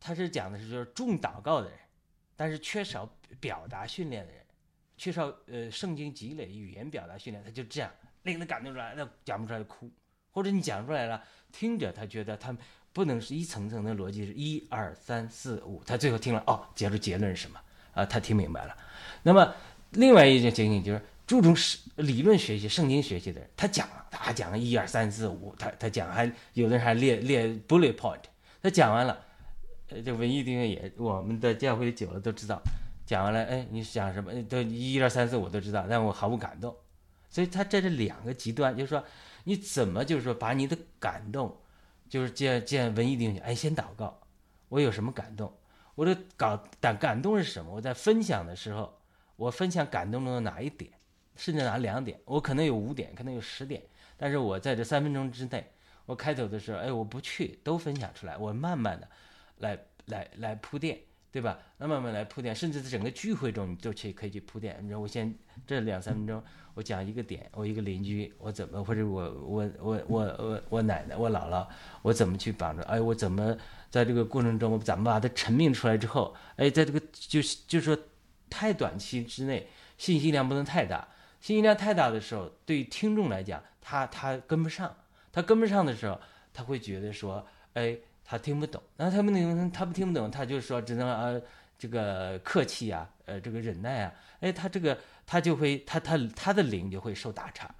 他是讲的是就是重祷告的人，但是缺少表达训练的人，缺少呃圣经积累语言表达训练，他就这样令他感动出来，那讲不出来就哭，或者你讲出来了，听着他觉得他不能是一层层的逻辑是一二三四五，他最后听了哦，结束结论是什么啊？他听明白了。那么另外一种情形就是注重理论学习、圣经学习的人，他讲了，他讲了一二三四五，他他讲还有的人还列列 bullet point，他讲完了，呃，这文艺弟兄也我们的教会久了都知道，讲完了，哎，你讲什么？都一二三四我都知道，但我毫无感动，所以他在这两个极端，就是说你怎么就是说把你的感动，就是见见文艺弟兄，哎，先祷告，我有什么感动，我的感感感动是什么？我在分享的时候，我分享感动中的哪一点？甚至哪两点，我可能有五点，可能有十点，但是我在这三分钟之内，我开头的时候，哎，我不去都分享出来，我慢慢的来来来铺垫，对吧？那慢慢来铺垫，甚至在整个聚会中，你都去可以去铺垫。你说我先这两三分钟，我讲一个点，我一个邻居，我怎么或者我我我我我我奶奶我姥姥，我怎么去帮助？哎，我怎么在这个过程中，我怎么把它陈明出来之后，哎，在这个就是就是说太短期之内，信息量不能太大。信息量太大的时候，对于听众来讲，他他跟不上，他跟不上的时候，他会觉得说，哎，他听不懂。那他不能，他不听不懂，他就说只能啊这个客气啊，呃，这个忍耐啊，哎，他这个他就会他他他的灵就会受打岔，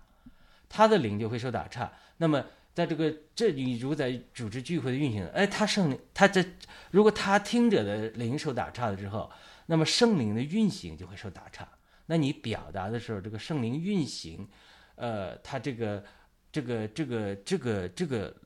他的灵就会受打岔。那么在这个这你如在组织聚会的运行，哎，他圣灵他这如果他听者的灵受打岔了之后，那么圣灵的运行就会受打岔。那你表达的时候，这个圣灵运行，呃，他这个、这个、这个、这个、这个、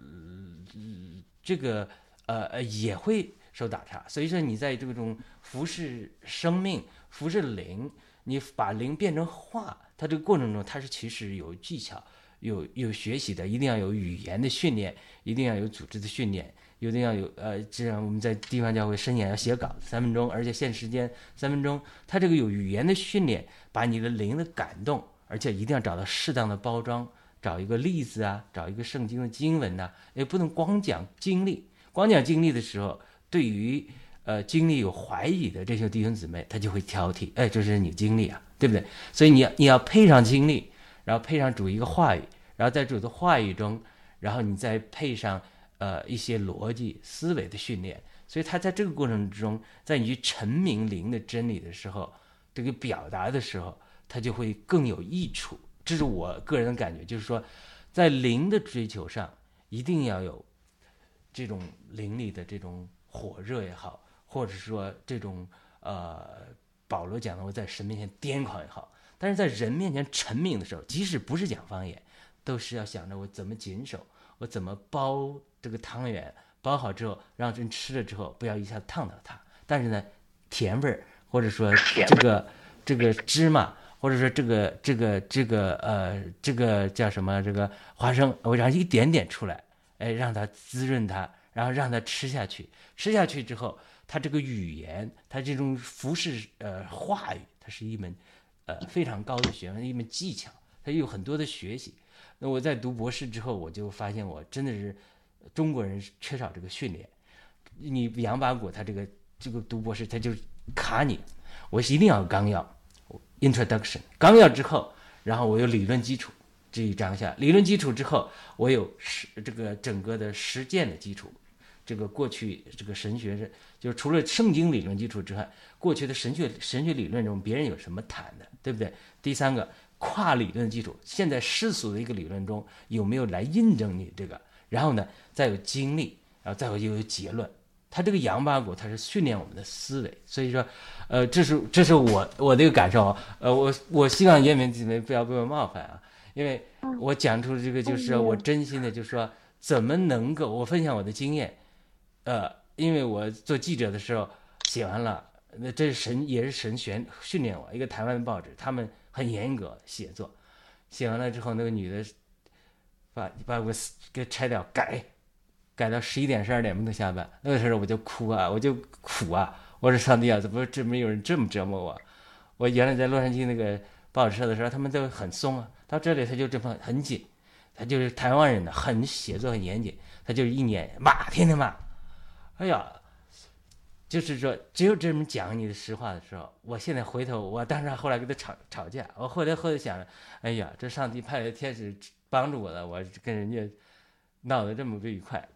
这个呃呃也会受打岔。所以说，你在这种服侍生命、服侍灵，你把灵变成话，它这个过程中，它是其实有技巧、有有学习的，一定要有语言的训练，一定要有组织的训练。一定要有呃，这样我们在地方教会深演要写稿三分钟，而且限时间三分钟。他这个有语言的训练，把你的灵的感动，而且一定要找到适当的包装，找一个例子啊，找一个圣经的经文呐，也不能光讲经历。光讲经历的时候，对于呃经历有怀疑的这些弟兄姊妹，他就会挑剔，哎，这是你经历啊，对不对？所以你要你要配上经历，然后配上主一个话语，然后在主的话语中，然后你再配上。呃，一些逻辑思维的训练，所以他在这个过程之中，在你去陈明灵的真理的时候，这个表达的时候，他就会更有益处。这是我个人的感觉，就是说，在灵的追求上，一定要有这种灵里的这种火热也好，或者说这种呃，保罗讲的我在神面前癫狂也好，但是在人面前沉明的时候，即使不是讲方言，都是要想着我怎么谨守，我怎么包。这个汤圆包好之后，让人吃了之后不要一下子烫到它。但是呢，甜味儿或者说这个这个芝麻，或者说这个这个这个呃这个叫什么这个花生，我让一点点出来，哎，让它滋润它，然后让它吃下去。吃下去之后，它这个语言，它这种服饰呃话语，它是一门呃非常高的学问，一门技巧，它有很多的学习。那我在读博士之后，我就发现我真的是。中国人缺少这个训练，你杨八股他这个这个读博士他就卡你，我是一定要纲要，introduction 纲要之后，然后我有理论基础这一章下，理论基础之后，我有实这个整个的实践的基础，这个过去这个神学是就是除了圣经理论基础之外，过去的神学神学理论中别人有什么谈的，对不对？第三个跨理论基础，现在世俗的一个理论中有没有来印证你这个？然后呢，再有经历，然后再有又有结论。他这个羊八股，它是训练我们的思维。所以说，呃，这是这是我我的一个感受。呃，我我希望叶明姊妹不要被我冒犯啊，因为我讲出这个就是我真心的，就是说怎么能够我分享我的经验。呃，因为我做记者的时候写完了，那这是神也是神选训练我，一个台湾的报纸，他们很严格写作，写完了之后，那个女的把把我给拆掉改，改到十一点十二点不能下班，那个时候我就哭啊，我就苦啊，我说上帝啊，怎么这么有人这么折磨我？我原来在洛杉矶那个报社的时候，他们都很松啊，到这里他就这么很紧，他就是台湾人的，很写作很严谨，他就是一年骂，天天骂，哎呀。就是说，只有这么讲你的实话的时候，我现在回头，我当时后来跟他吵吵架，我后来后来想，哎呀，这上帝派来的天使帮助我了，我跟人家闹得这么不愉快。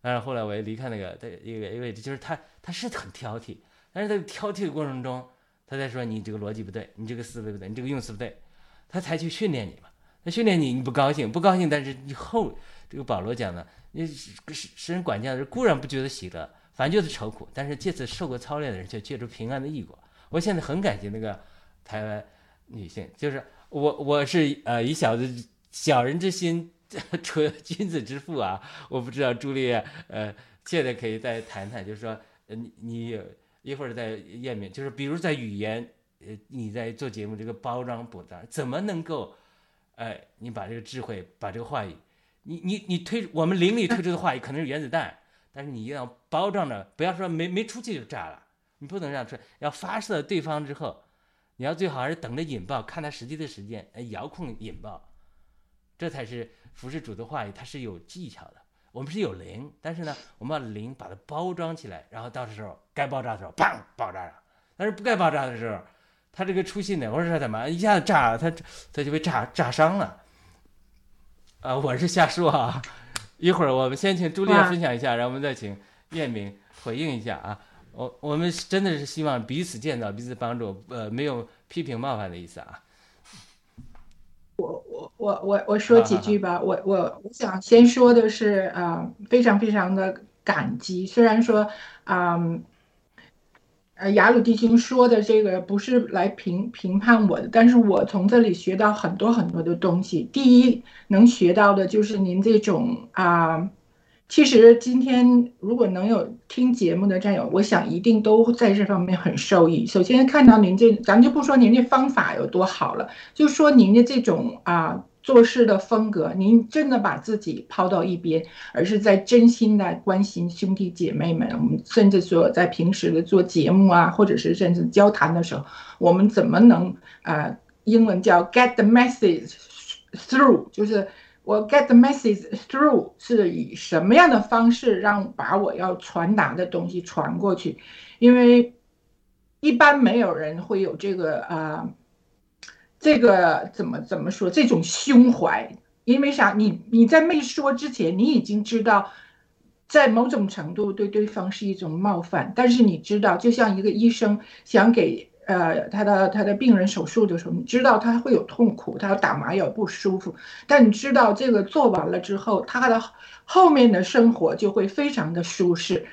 但是后来我也离开那个他一个一个位置，就是他他是很挑剔，但是在挑剔的过程中，他在说你这个逻辑不对，你这个思维不对，你这个用词不对，他才去训练你嘛。他训练你，你不高兴，不高兴，但是你后这个保罗讲的，你是是人管教的人固然不觉得喜乐。反正就是愁苦，但是借此受过操练的人，却借助平安的异果。我现在很感谢那个台湾女性，就是我，我是呃以小子小人之心 出君子之腹啊！我不知道朱丽叶呃，现在可以再谈谈，就是说，呃你你一会儿在页面，就是比如在语言，呃，你在做节目这个包装补张，怎么能够，哎，你把这个智慧，把这个话语，你你你推我们邻里推出的话语，可能是原子弹。但是你要包装着，不要说没没出去就炸了，你不能让出，要发射对方之后，你要最好还是等着引爆，看他实际的时间，哎，遥控引爆，这才是服饰主的话语，它是有技巧的。我们是有零，但是呢，我们把零把它包装起来，然后到时候该爆炸的时候，砰，爆炸了。但是不该爆炸的时候，它这个出信的，我说他妈一下子炸了，它它就被炸炸伤了。啊，我是瞎说啊。一会儿我们先请朱丽叶分享一下，然后我们再请叶明回应一下啊。我我们真的是希望彼此建造、彼此帮助，呃，没有批评冒犯的意思啊。我我我我我说几句吧。我我我想先说的是啊，非常非常的感激。虽然说啊。呃，雅鲁弟兄说的这个不是来评评判我的，但是我从这里学到很多很多的东西。第一，能学到的就是您这种啊，其实今天如果能有听节目的战友，我想一定都在这方面很受益。首先看到您这，咱就不说您这方法有多好了，就说您的这种啊。做事的风格，您真的把自己抛到一边，而是在真心的关心兄弟姐妹们。我们甚至说，在平时的做节目啊，或者是甚至交谈的时候，我们怎么能啊？英文叫 get the message through，就是我 get the message through 是以什么样的方式让把我要传达的东西传过去？因为一般没有人会有这个啊。这个怎么怎么说？这种胸怀，因为啥？你你在没说之前，你已经知道，在某种程度对对方是一种冒犯。但是你知道，就像一个医生想给呃他的他的病人手术的时候，你知道他会有痛苦，他要打麻药不舒服，但你知道这个做完了之后，他的后面的生活就会非常的舒适。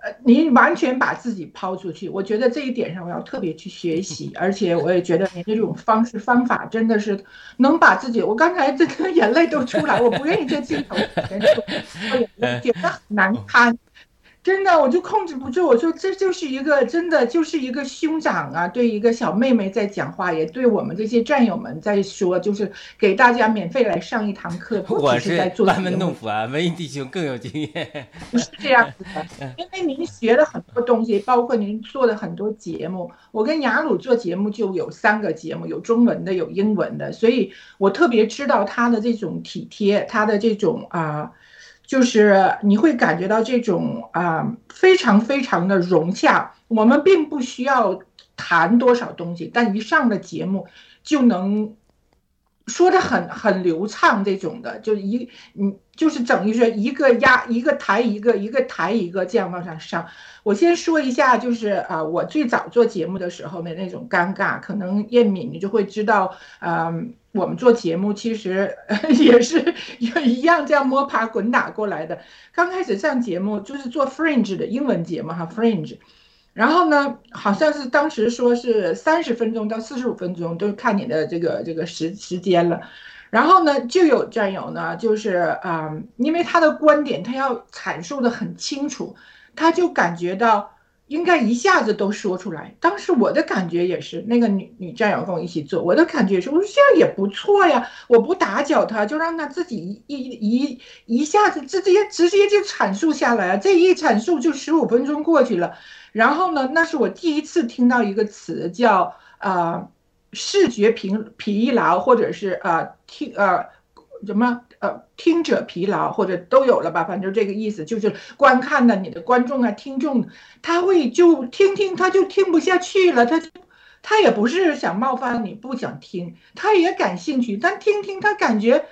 呃，您完全把自己抛出去，我觉得这一点上我要特别去学习，而且我也觉得您这种方式方法真的是能把自己，我刚才这个眼泪都出来，我不愿意在镜头前说，我觉得很难堪。真的，我就控制不住。我说，这就是一个真的，就是一个兄长啊，对一个小妹妹在讲话，也对我们这些战友们在说，就是给大家免费来上一堂课。不只是在做班门弄斧啊，文艺弟兄更有经验。不是这样子的，因为您学了很多东西，包括您做的很多节目。我跟雅鲁做节目就有三个节目，有中文的，有英文的，所以我特别知道他的这种体贴，他的这种啊。就是你会感觉到这种啊，非常非常的融洽。我们并不需要谈多少东西，但一上了节目就能说的很很流畅。这种的，就一嗯，就是等于说一个压一个抬一个，一个抬一个这样往上上。我先说一下，就是啊，我最早做节目的时候的那种尴尬，可能叶敏你就会知道，嗯。我们做节目其实 也是也一样这样摸爬滚打过来的。刚开始上节目就是做 Fringe 的英文节目哈，Fringe，然后呢，好像是当时说是三十分钟到四十五分钟，都看你的这个这个时时间了。然后呢，就有战友呢，就是啊，因为他的观点他要阐述的很清楚，他就感觉到应该一下子都说出来。当时我的感觉也是，那个女女战友跟我一起做，我的感觉是，我说这样也不错呀，我不打搅他，就让他自己一一一一下子直接直接就阐述下来啊，这一阐述就十五分钟过去了。然后呢，那是我第一次听到一个词叫啊视觉疲疲劳，或者是呃听呃什么。呃，听者疲劳或者都有了吧，反正这个意思就是观看的你的观众啊、听众，他会就听听他就听不下去了，他就他也不是想冒犯你，不想听，他也感兴趣，但听听他感觉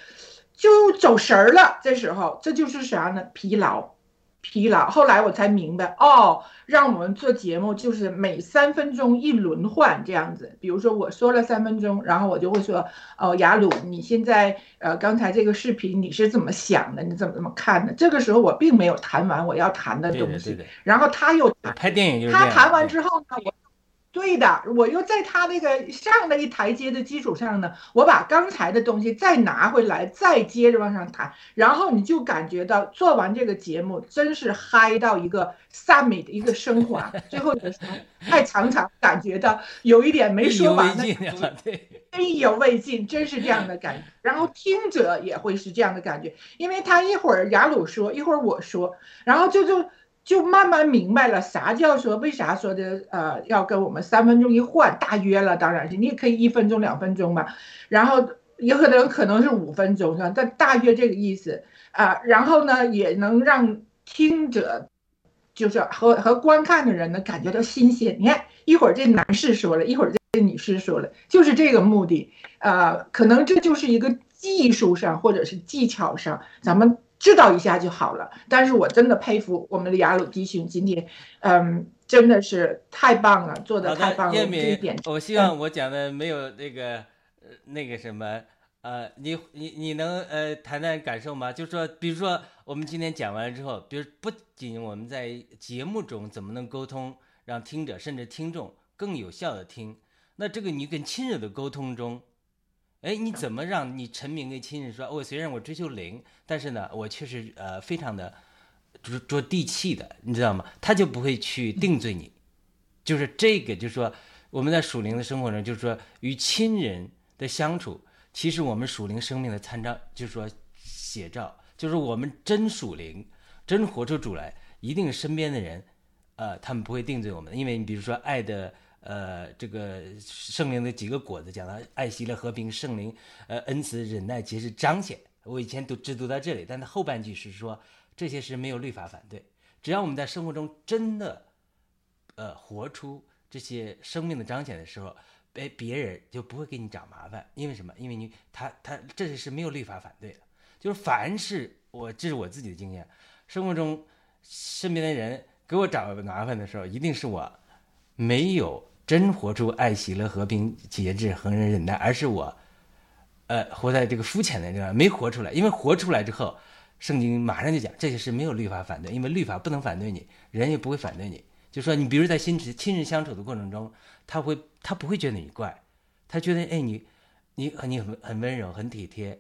就走神儿了，这时候这就是啥呢？疲劳。疲劳，后来我才明白哦，让我们做节目就是每三分钟一轮换这样子。比如说我说了三分钟，然后我就会说哦，雅鲁，你现在呃刚才这个视频你是怎么想的？你怎么怎么看的？这个时候我并没有谈完我要谈的东西，然后他又拍电影，他谈完之后呢，我。对的，我又在他那个上了一台阶的基础上呢，我把刚才的东西再拿回来，再接着往上谈，然后你就感觉到做完这个节目真是嗨到一个 summit 的一个升华，最后的时候还常常感觉到有一点没说完的，意犹未尽，真是这样的感觉。然后听者也会是这样的感觉，因为他一会儿雅鲁说，一会儿我说，然后就就。就慢慢明白了啥叫说为啥说的呃要跟我们三分钟一换大约了，当然是你也可以一分钟两分钟吧，然后有可能可能是五分钟是吧？但大约这个意思啊，然后呢也能让听者就是和和观看的人呢感觉到新鲜。你看一会儿这男士说了一会儿这女士说了，就是这个目的啊，可能这就是一个技术上或者是技巧上咱们。知道一下就好了，但是我真的佩服我们的雅鲁弟兄，今天，嗯，真的是太棒了，做的太棒了。我希望我讲的没有那个，呃，那个什么，呃，你你你能呃谈谈感受吗？就是说，比如说我们今天讲完之后，比如不仅我们在节目中怎么能沟通，让听者甚至听众更有效的听，那这个你跟亲友的沟通中。哎，你怎么让你陈明跟亲人说？我虽然我追求灵，但是呢，我确实呃非常的着着地气的，你知道吗？他就不会去定罪你。就是这个，就是说我们在属灵的生活中，就是说与亲人的相处，其实我们属灵生命的参照，就是说写照，就是我们真属灵，真活出主来，一定身边的人，呃，他们不会定罪我们，因为你比如说爱的。呃，这个圣灵的几个果子讲到爱惜了和平，圣灵呃恩慈忍耐皆是彰显。我以前都只读到这里，但它后半句是说这些是没有律法反对，只要我们在生活中真的呃活出这些生命的彰显的时候，别别人就不会给你找麻烦。因为什么？因为你他他这些是没有律法反对的，就是凡是我这是我自己的经验，生活中身边的人给我找麻烦的时候，一定是我没有。真活出爱、喜乐、和平、节制、恒忍、忍耐，而是我，呃，活在这个肤浅的地方，没活出来。因为活出来之后，圣经马上就讲，这些事没有律法反对，因为律法不能反对你，人也不会反对你。就说你，比如在亲亲亲人相处的过程中，他会他不会觉得你怪，他觉得哎你你你很很温柔，很体贴，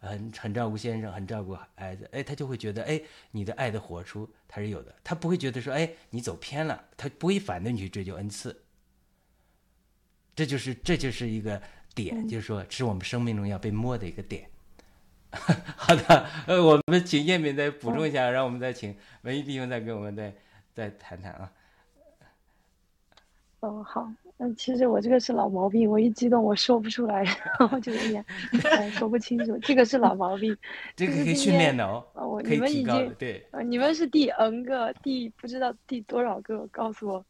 很很照顾先生，很照顾孩子，哎，他就会觉得哎你的爱的活出他是有的，他不会觉得说哎你走偏了，他不会反对你去追究恩赐。这就是这就是一个点，就是说是我们生命中要被摸的一个点。好的，呃，我们请叶敏再补充一下，让我们再请文艺弟兄再给我们再再谈谈啊。哦，好，嗯，其实我这个是老毛病，我一激动我说不出来，然后就有点说不清楚，这个是老毛病。这个可以训练的哦，我你们已经对，呃，你们是第 N 个，第不知道第多少个，告诉我。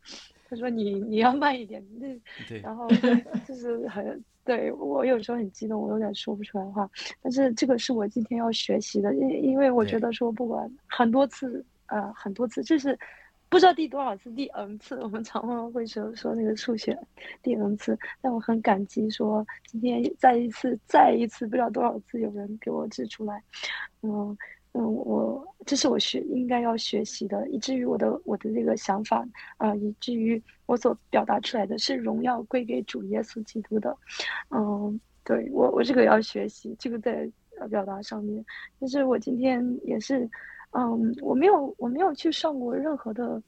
他说：“你你要慢一点，那然后 就是很对我有时候很激动，我有点说不出来话。但是这个是我今天要学习的，因因为我觉得说不管很多次，呃，很多次，就是不知道第多少次，第 n 次，我们常常会说说那个数学第 n 次。但我很感激，说今天再一次，再一次，不知道多少次有人给我指出来，嗯。”嗯，我这是我学应该要学习的，以至于我的我的这个想法啊，以至于我所表达出来的是荣耀归给主耶稣基督的。嗯，对我我这个要学习，这个在表达上面。但是我今天也是，嗯，我没有我没有去上过任何的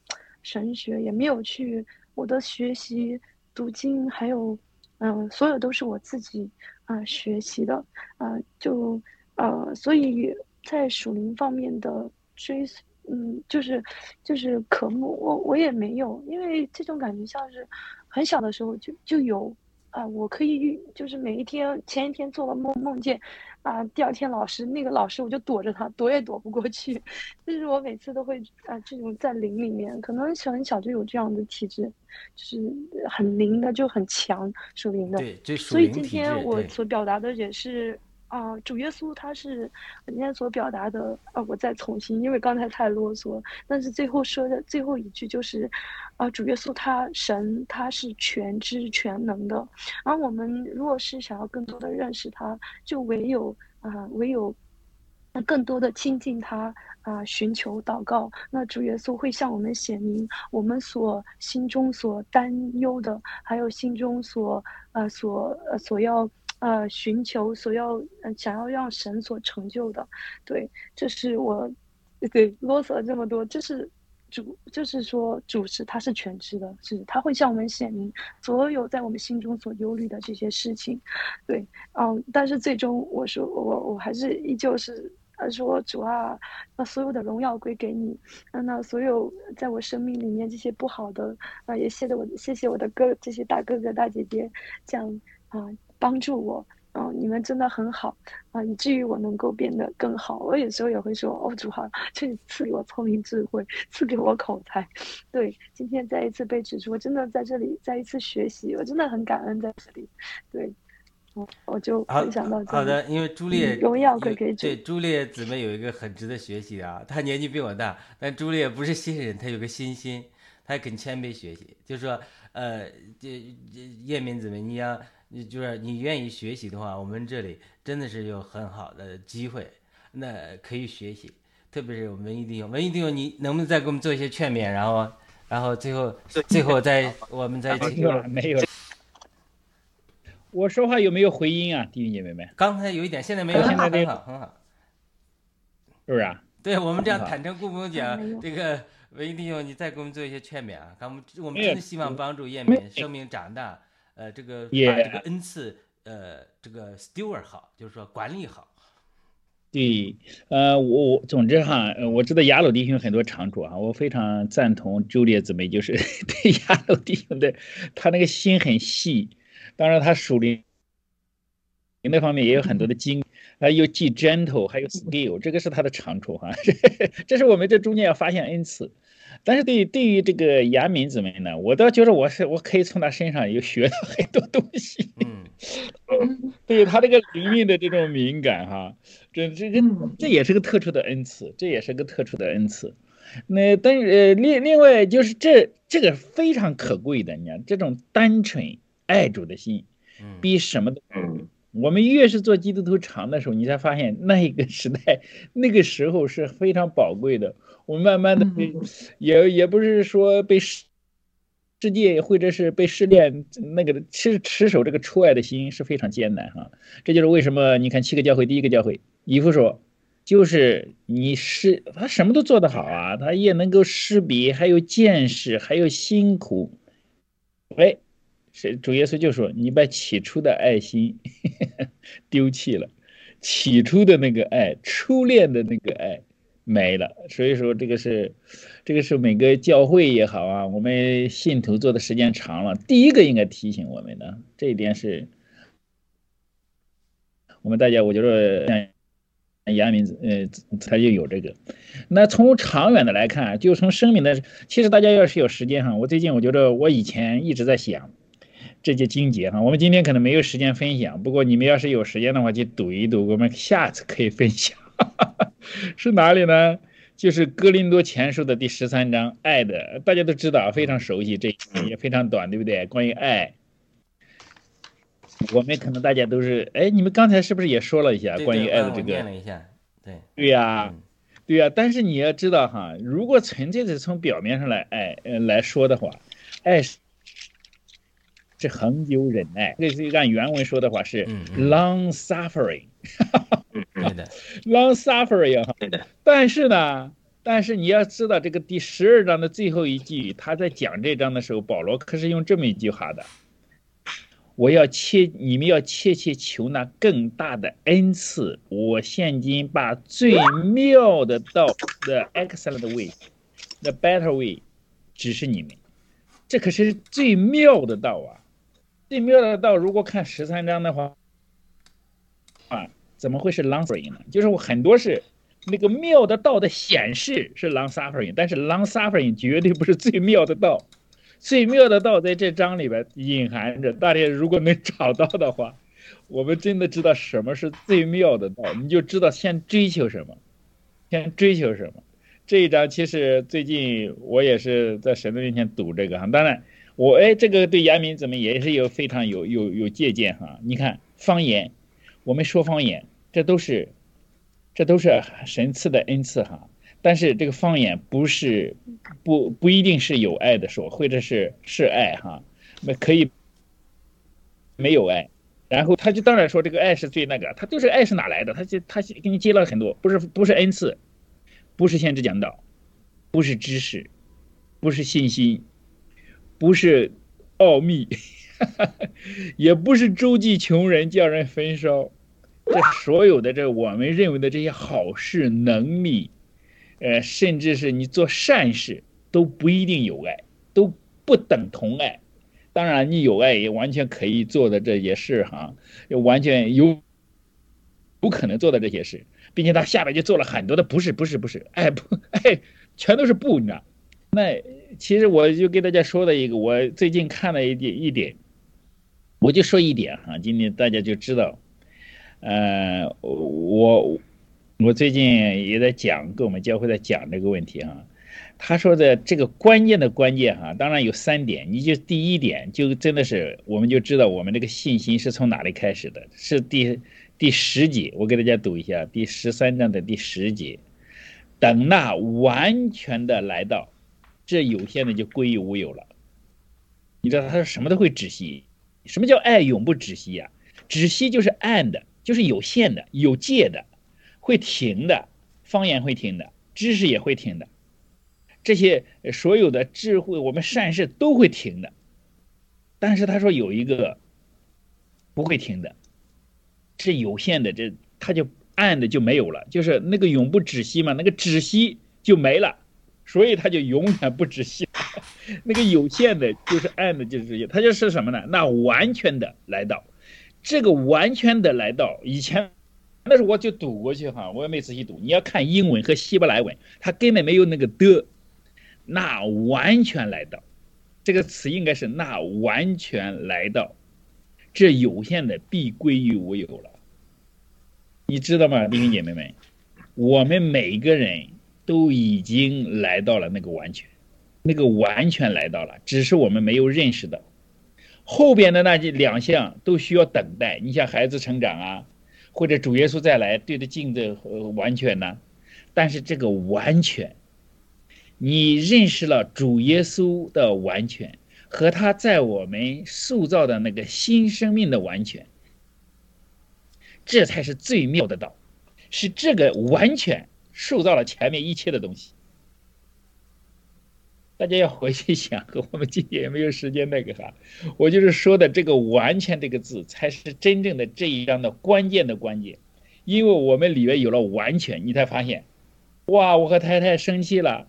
神学，也没有去我的学习读经，还有嗯，所有都是我自己啊、学习的啊、就呃，所以在属灵方面的追随，嗯，就是就是渴慕，我我也没有，因为这种感觉像是很小的时候就就有啊、我可以预，就是每一天前一天做了梦梦见啊、第二天老师那个老师我就躲着他，躲也躲不过去，就是我每次都会啊、这种在灵里面，可能小很小就有这样的体质，就是很灵的，就很强属灵的。对，所以今天我所表达的也是啊、主耶稣他是我今天所表达的啊、我再重新，因为刚才太啰嗦，但是最后说的最后一句就是，啊、主耶稣他神他是全知全能的，而我们如果是想要更多的认识他，就唯有啊、唯有。更多的亲近他啊、寻求祷告，那主耶稣会向我们显明我们所心中所担忧的，还有心中所呃所呃所要呃寻求、所要呃想要让神所成就的。对，这是我对啰嗦了这么多，这是主，就是说主是他是全知的，是他会向我们显明所有在我们心中所忧虑的这些事情。对，嗯，但是最终我说我我还是依旧是。呃，说主啊，把所有的荣耀归给你，那那所有在我生命里面这些不好的，啊，也谢谢我谢谢我的哥这些大哥哥大姐姐，这样啊帮助我，嗯，你们真的很好啊，以至于我能够变得更好。我有时候也会说，哦，主啊，这赐给我聪明智慧，赐给我口才。对，今天再一次被指出，我真的在这里再一次学习，我真的很感恩在这里。对，我我就好分享到这里。好的，因为朱丽嗯荣耀归有给主对朱丽姊妹有一个很值得学习的啊，她年纪比我大，但朱丽不是新人，她有个新心，她肯谦卑学习，就是说，呃，这这叶明姊妹，你要你就是你愿意学习的话，我们这里真的是有很好的机会，那可以学习，特别是我们文艺弟兄，文艺弟兄，你能不能再给我们做一些劝勉，然后，然后最后最后再我们再没有了，没有了。我说话有没有回音啊，弟兄姐妹们？刚才有一点，现在没有，现在这很好很好。是不是啊？对我们这样坦诚不公讲，这个文艺弟兄，你再给我们做一些劝勉啊！看我们我们真的希望帮助叶没敏生命长大，呃，这个把这个恩赐，呃，这个 steward 好，就是说管理好。对，呃，我我总之哈，呃我知道雅鲁弟兄很多长处啊，我非常赞同周烈姊妹，就是 对雅鲁弟兄的他那个心很细，当然他属灵那方面也有很多的经，啊，又既 gentle 还有 skill，这个是他的长处哈，这是我们这中间要发现恩赐。但是对于对于这个雅敏姊妹呢，我倒觉得我是我可以从他身上又学到很多东西。嗯，对他这个灵命的这种敏感哈，这这这嗯这也是个特殊的恩赐，这也是个特殊的恩赐。那但是呃另另外就是这这个非常可贵的，你看这种单纯爱主的心，嗯比什么都可贵。我们越是做基督徒长的时候，你才发现那一个时代，那个时候是非常宝贵的。我们慢慢的也也不是说被世世界或者是被试炼，那个持持守这个出爱的心是非常艰难哈。这就是为什么你看七个教会，第一个教会，以弗说，就是你是他什么都做得好啊，他也能够识别，还有见识，还有辛苦。哎，是主耶稣就说，你把起初的爱心 丢弃了，起初的那个爱，初恋的那个爱没了。所以说这个是，这个是每个教会也好啊，我们信徒做的时间长了，第一个应该提醒我们的这一点是，我们大家我觉得像杨明子，呃，他就有这个。那从长远的来看，就从生命的，其实大家要是有时间哈，我最近我觉得我以前一直在想。这些经节哈，我们今天可能没有时间分享，不过你们要是有时间的话，就读一读，我们下次可以分享。是哪里呢？就是哥林多前书的第十三章，爱的，大家都知道，非常熟悉，这也非常短，对不对？关于爱，我们可能大家都是，哎，你们刚才是不是也说了一下关于爱的这个？念了一下，对，对呀、嗯对呀、但是你要知道哈，如果纯粹的从表面上来爱呃来说的话，爱是是恒久忍耐，这是按原文说的话是 long suffering。对的，long suffering 哈，但是呢，但是你要知道，这个第十二章的最后一句，他在讲这章的时候，保罗可是用这么一句话的：“我要切，你们要切切求那更大的恩赐。我现今把最妙的道，the excellent way，the better way，指示你们。这可是最妙的道啊！最妙的道，如果看十三章的话，啊，怎么会是 long suffering 呢？就是我很多是。”那个妙的道的显示是 long suffering，但是 long suffering 绝对不是最妙的道。最妙的道在这章里边隐含着。大家如果能找到的话，我们真的知道什么是最妙的道，你就知道先追求什么，先追求什么。这一章其实最近我也是在神的面前读这个哈。当然，我哎，这个对严明怎么也是有非常有有有借鉴哈。你看方言，我们说方言，这都是。这都是神赐的恩赐哈，但是这个方言不是不不一定是有爱的说，或者是是爱哈，那可以没有爱，然后他就当然说这个爱是最那个，他就是爱是哪来的？他就他给你接了很多，不是不是恩赐，不是先知讲道，不是知识，不是信心，不是奥秘，也不是周济穷人叫人焚烧。这所有的这我们认为的这些好事能力，呃，甚至是你做善事都不一定有爱，都不等同爱。当然，你有爱也完全可以做的这些事哈，完全有有可能做的这些事，并且他下边就做了很多的不是不是不是，爱不爱全都是不，你知道？那其实我就给大家说的一个，我最近看了一点一点，我就说一点哈，今天大家就知道。呃，我我最近也在讲，跟我们教会在讲这个问题哈。他说的这个关键的关键哈，当然有三点。你就第一点，就真的是我们就知道我们这个信心是从哪里开始的，是第第十节。我给大家读一下第十三章的第十节：等那完全的来到，这有限的就归于无有了。你知道他说什么都会止息？什么叫爱永不止息呀？止息就是暗的。就是有限的、有界的，会停的，方言会停的，知识也会停的，这些所有的智慧，我们善事都会停的。但是他说有一个不会停的，是有限的，这他就暗的就没有了，就是那个永不止息嘛，那个止息就没了，所以他就永远不止息。那个有限的，就是暗的，就是这些，他就是什么呢？那完全的来到。这个完全的来到以前，那时候我就读过去哈，我也没仔细读。你要看英文和希伯来文，它根本没有那个的，那完全来到，这个词应该是那完全来到，这有限的必归于无有了。你知道吗，弟兄姐妹们？我们每个人都已经来到了那个完全，那个完全来到了，只是我们没有认识到。后边的那两项都需要等待。你像孩子成长啊，或者主耶稣再来对着镜子完全呢？但是这个完全，你认识了主耶稣的完全和他在我们塑造的那个新生命的完全，这才是最妙的道，是这个完全塑造了前面一切的东西。大家要回去想，我们今天也没有时间那个哈，我就是说的这个“完全”这个字，才是真正的这一章的关键的关键，因为我们里面有了完全，你才发现，哇，我和太太生气了，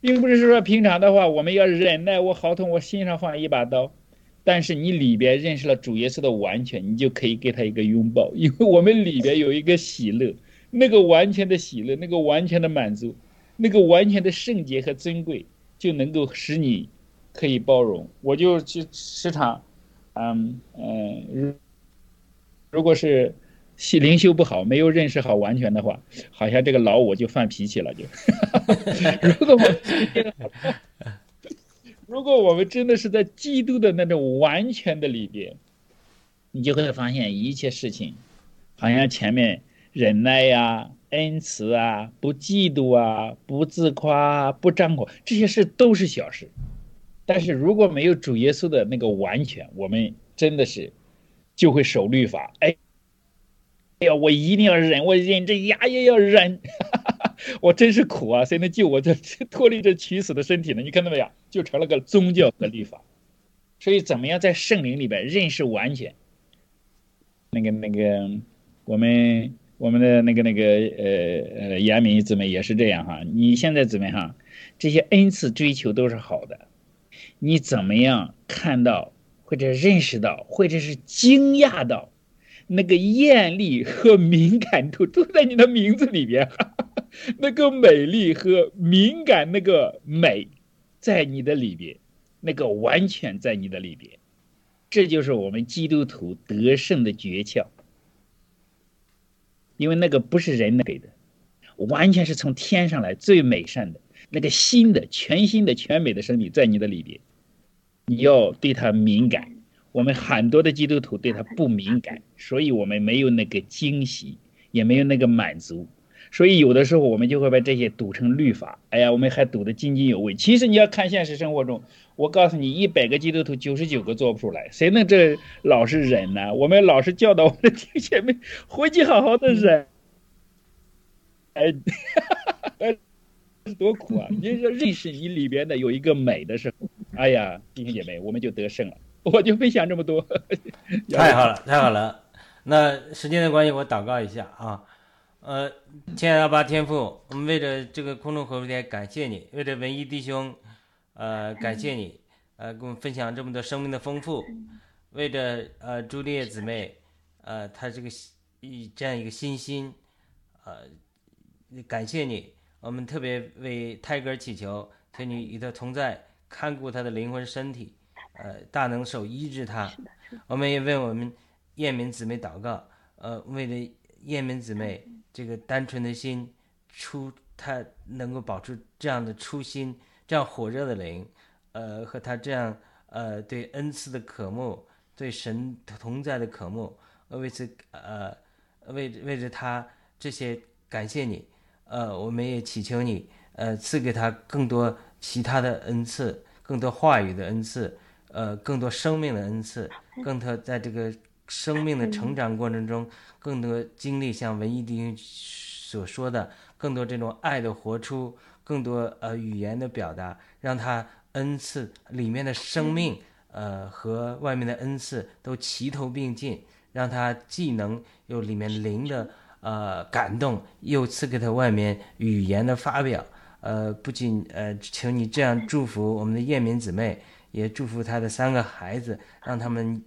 并不是说平常的话我们要忍耐，我好痛，我心上放一把刀，但是你里边认识了主耶稣的完全，你就可以给他一个拥抱，因为我们里边有一个喜乐，那个完全的喜乐，那个完全的满足。那个完全的圣洁和尊贵，就能够使你可以包容。我就去时常，嗯嗯，如果是灵修不好，没有认识好完全的话，好像这个老我就犯脾气了。就，如果我如果我们真的是在基督的那种完全的里边，你就会发现一切事情，好像前面忍耐呀。恩慈啊，不嫉妒啊，不自夸，不张狂，这些事都是小事。但是如果没有主耶稣的那个完全，我们真的是就会守律法。哎，哎呀，我一定要忍，我忍着牙也要忍。我真是苦啊！谁能救我这脱离这取死的身体呢？你看到没有？就成了个宗教和律法。所以，怎么样在圣灵里边认识完全？那个那个，我们我们的那个那个呃呃，严明姊妹也是这样哈。你现在怎么样？这些恩赐追求都是好的，你怎么样看到或者认识到或者是惊讶到？那个艳丽和敏感度都在你的名字里边，那个美丽和敏感，那个美，在你的里边，那个完全在你的里边，这就是我们基督徒得胜的诀窍。因为那个不是人能给的，完全是从天上来最美善的那个新的、全新的、全美的生命在你的里边，你要对它敏感。我们很多的基督徒对它不敏感，所以我们没有那个惊喜，也没有那个满足，所以有的时候我们就会把这些赌成律法。哎呀，我们还赌得津津有味。其实你要看现实生活中，我告诉你，一百个基督徒九十九个做不出来，谁能这老是忍呢？我们老是教导我们的弟兄姐妹回去好好的忍。哎，多苦啊！你说认识你里边的有一个美的时候，哎呀，弟兄姐妹，我们就得胜了。我就分享这么多，太好了，太好了。那时间的关系，我祷告一下啊。呃，亲爱的阿巴天父，我们为着这个空中合福天感谢你，为着文艺弟兄，呃，感谢你，呃，跟我们分享这么多生命的丰富。为着呃朱丽叶姊妹，呃，她这个一这样一个信心，呃，感谢你。我们特别为泰戈尔祈求，求你与他同在，看顾他的灵魂身体。呃，大能手医治他，我们也为我们燕民姊妹祷告。呃，为了燕民姊妹这个单纯的心，初他能够保持这样的初心，这样火热的灵，呃，和他这样呃对恩赐的渴慕，对神同在的渴慕，为此呃为为着他这些感谢你，呃，我们也祈求你呃赐给他更多其他的恩赐，更多话语的恩赐。呃，更多生命的恩赐，更多在这个生命的成长过程中，更多经历像文艺弟兄所说的，更多这种爱的活出，更多呃语言的表达，让他恩赐里面的生命，呃和外面的恩赐都齐头并进，让他既能有里面灵的呃感动，又赐给他外面语言的发表，呃不仅呃请你这样祝福我们的燕民姊妹。也祝福她的三个孩子，让他们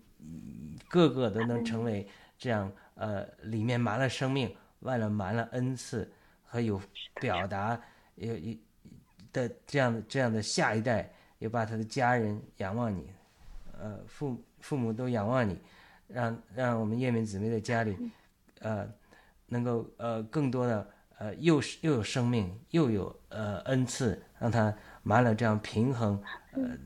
个个都能成为这样，呃，里面满了生命，外了满了恩赐和有表达，有一的这样的这样的下一代，也把他的家人仰望你，呃，父父母都仰望你，让让我们叶明姊妹的家里，呃，能够呃更多的呃又是又有生命又有呃恩赐，让他满了这样平衡，呃。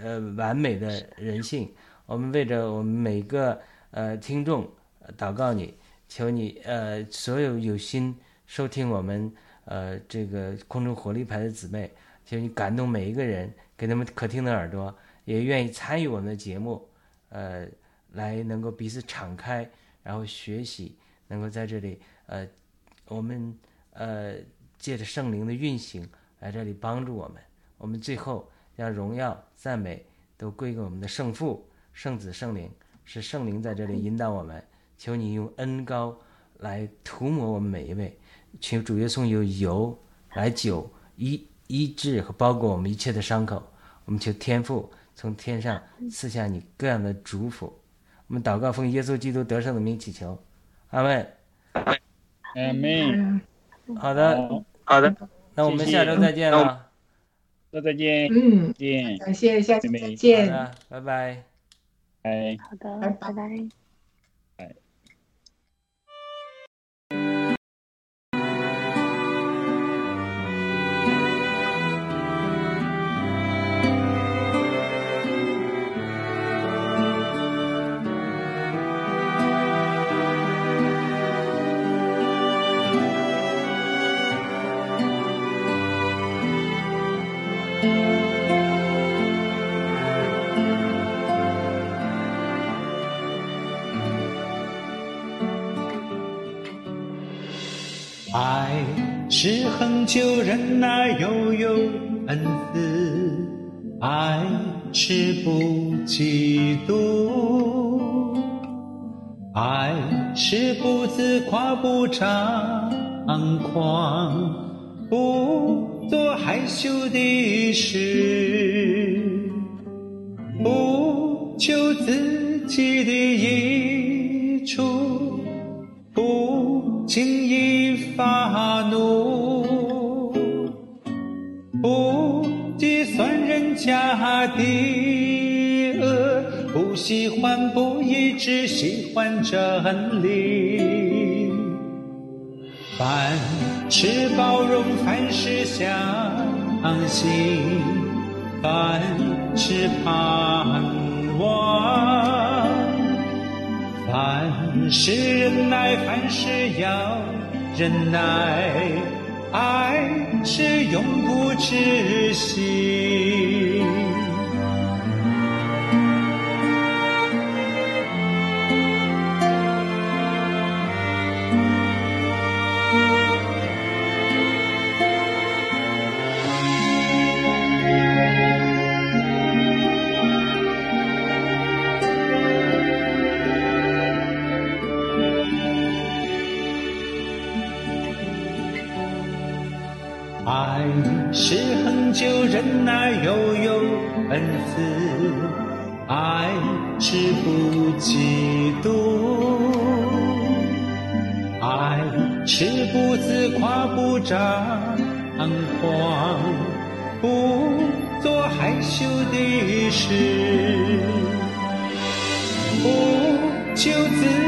呃，完美的人性，我们为着我们每个呃听众祷告你，求你呃所有有心收听我们呃这个空中火力牌的姊妹，求你感动每一个人，给他们可听的耳朵，也愿意参与我们的节目，呃，来能够彼此敞开，然后学习，能够在这里呃我们呃借着圣灵的运行来这里帮助我们，我们最后。将荣耀、赞美都归给我们的圣父、圣子、圣灵，是圣灵在这里引导我们。求你用恩膏来涂抹我们每一位，求主耶稣用油来酒医医治和包裹我们一切的伤口。我们求天父从天上赐下你各样的祝福。我们祷告奉耶稣基督得胜的名祈求，阿门。阿门。好的，好的，那我们下周再见了。那再见，嗯，见，感谢，下次再见，拜拜，拜，好的，拜拜。是恒久忍耐，又有恩慈，爱是不嫉妒，爱是不自夸，不张狂，不做害羞的事，不求自己的益处，人家的恶，不喜欢不义，只喜欢真理。凡事包容，凡事相信，凡事盼望，凡事忍耐，凡事要忍耐，爱是永不止息。就忍耐，又有恩慈；爱是不嫉妒，爱是不自夸，不张狂，不做害羞的事，不求自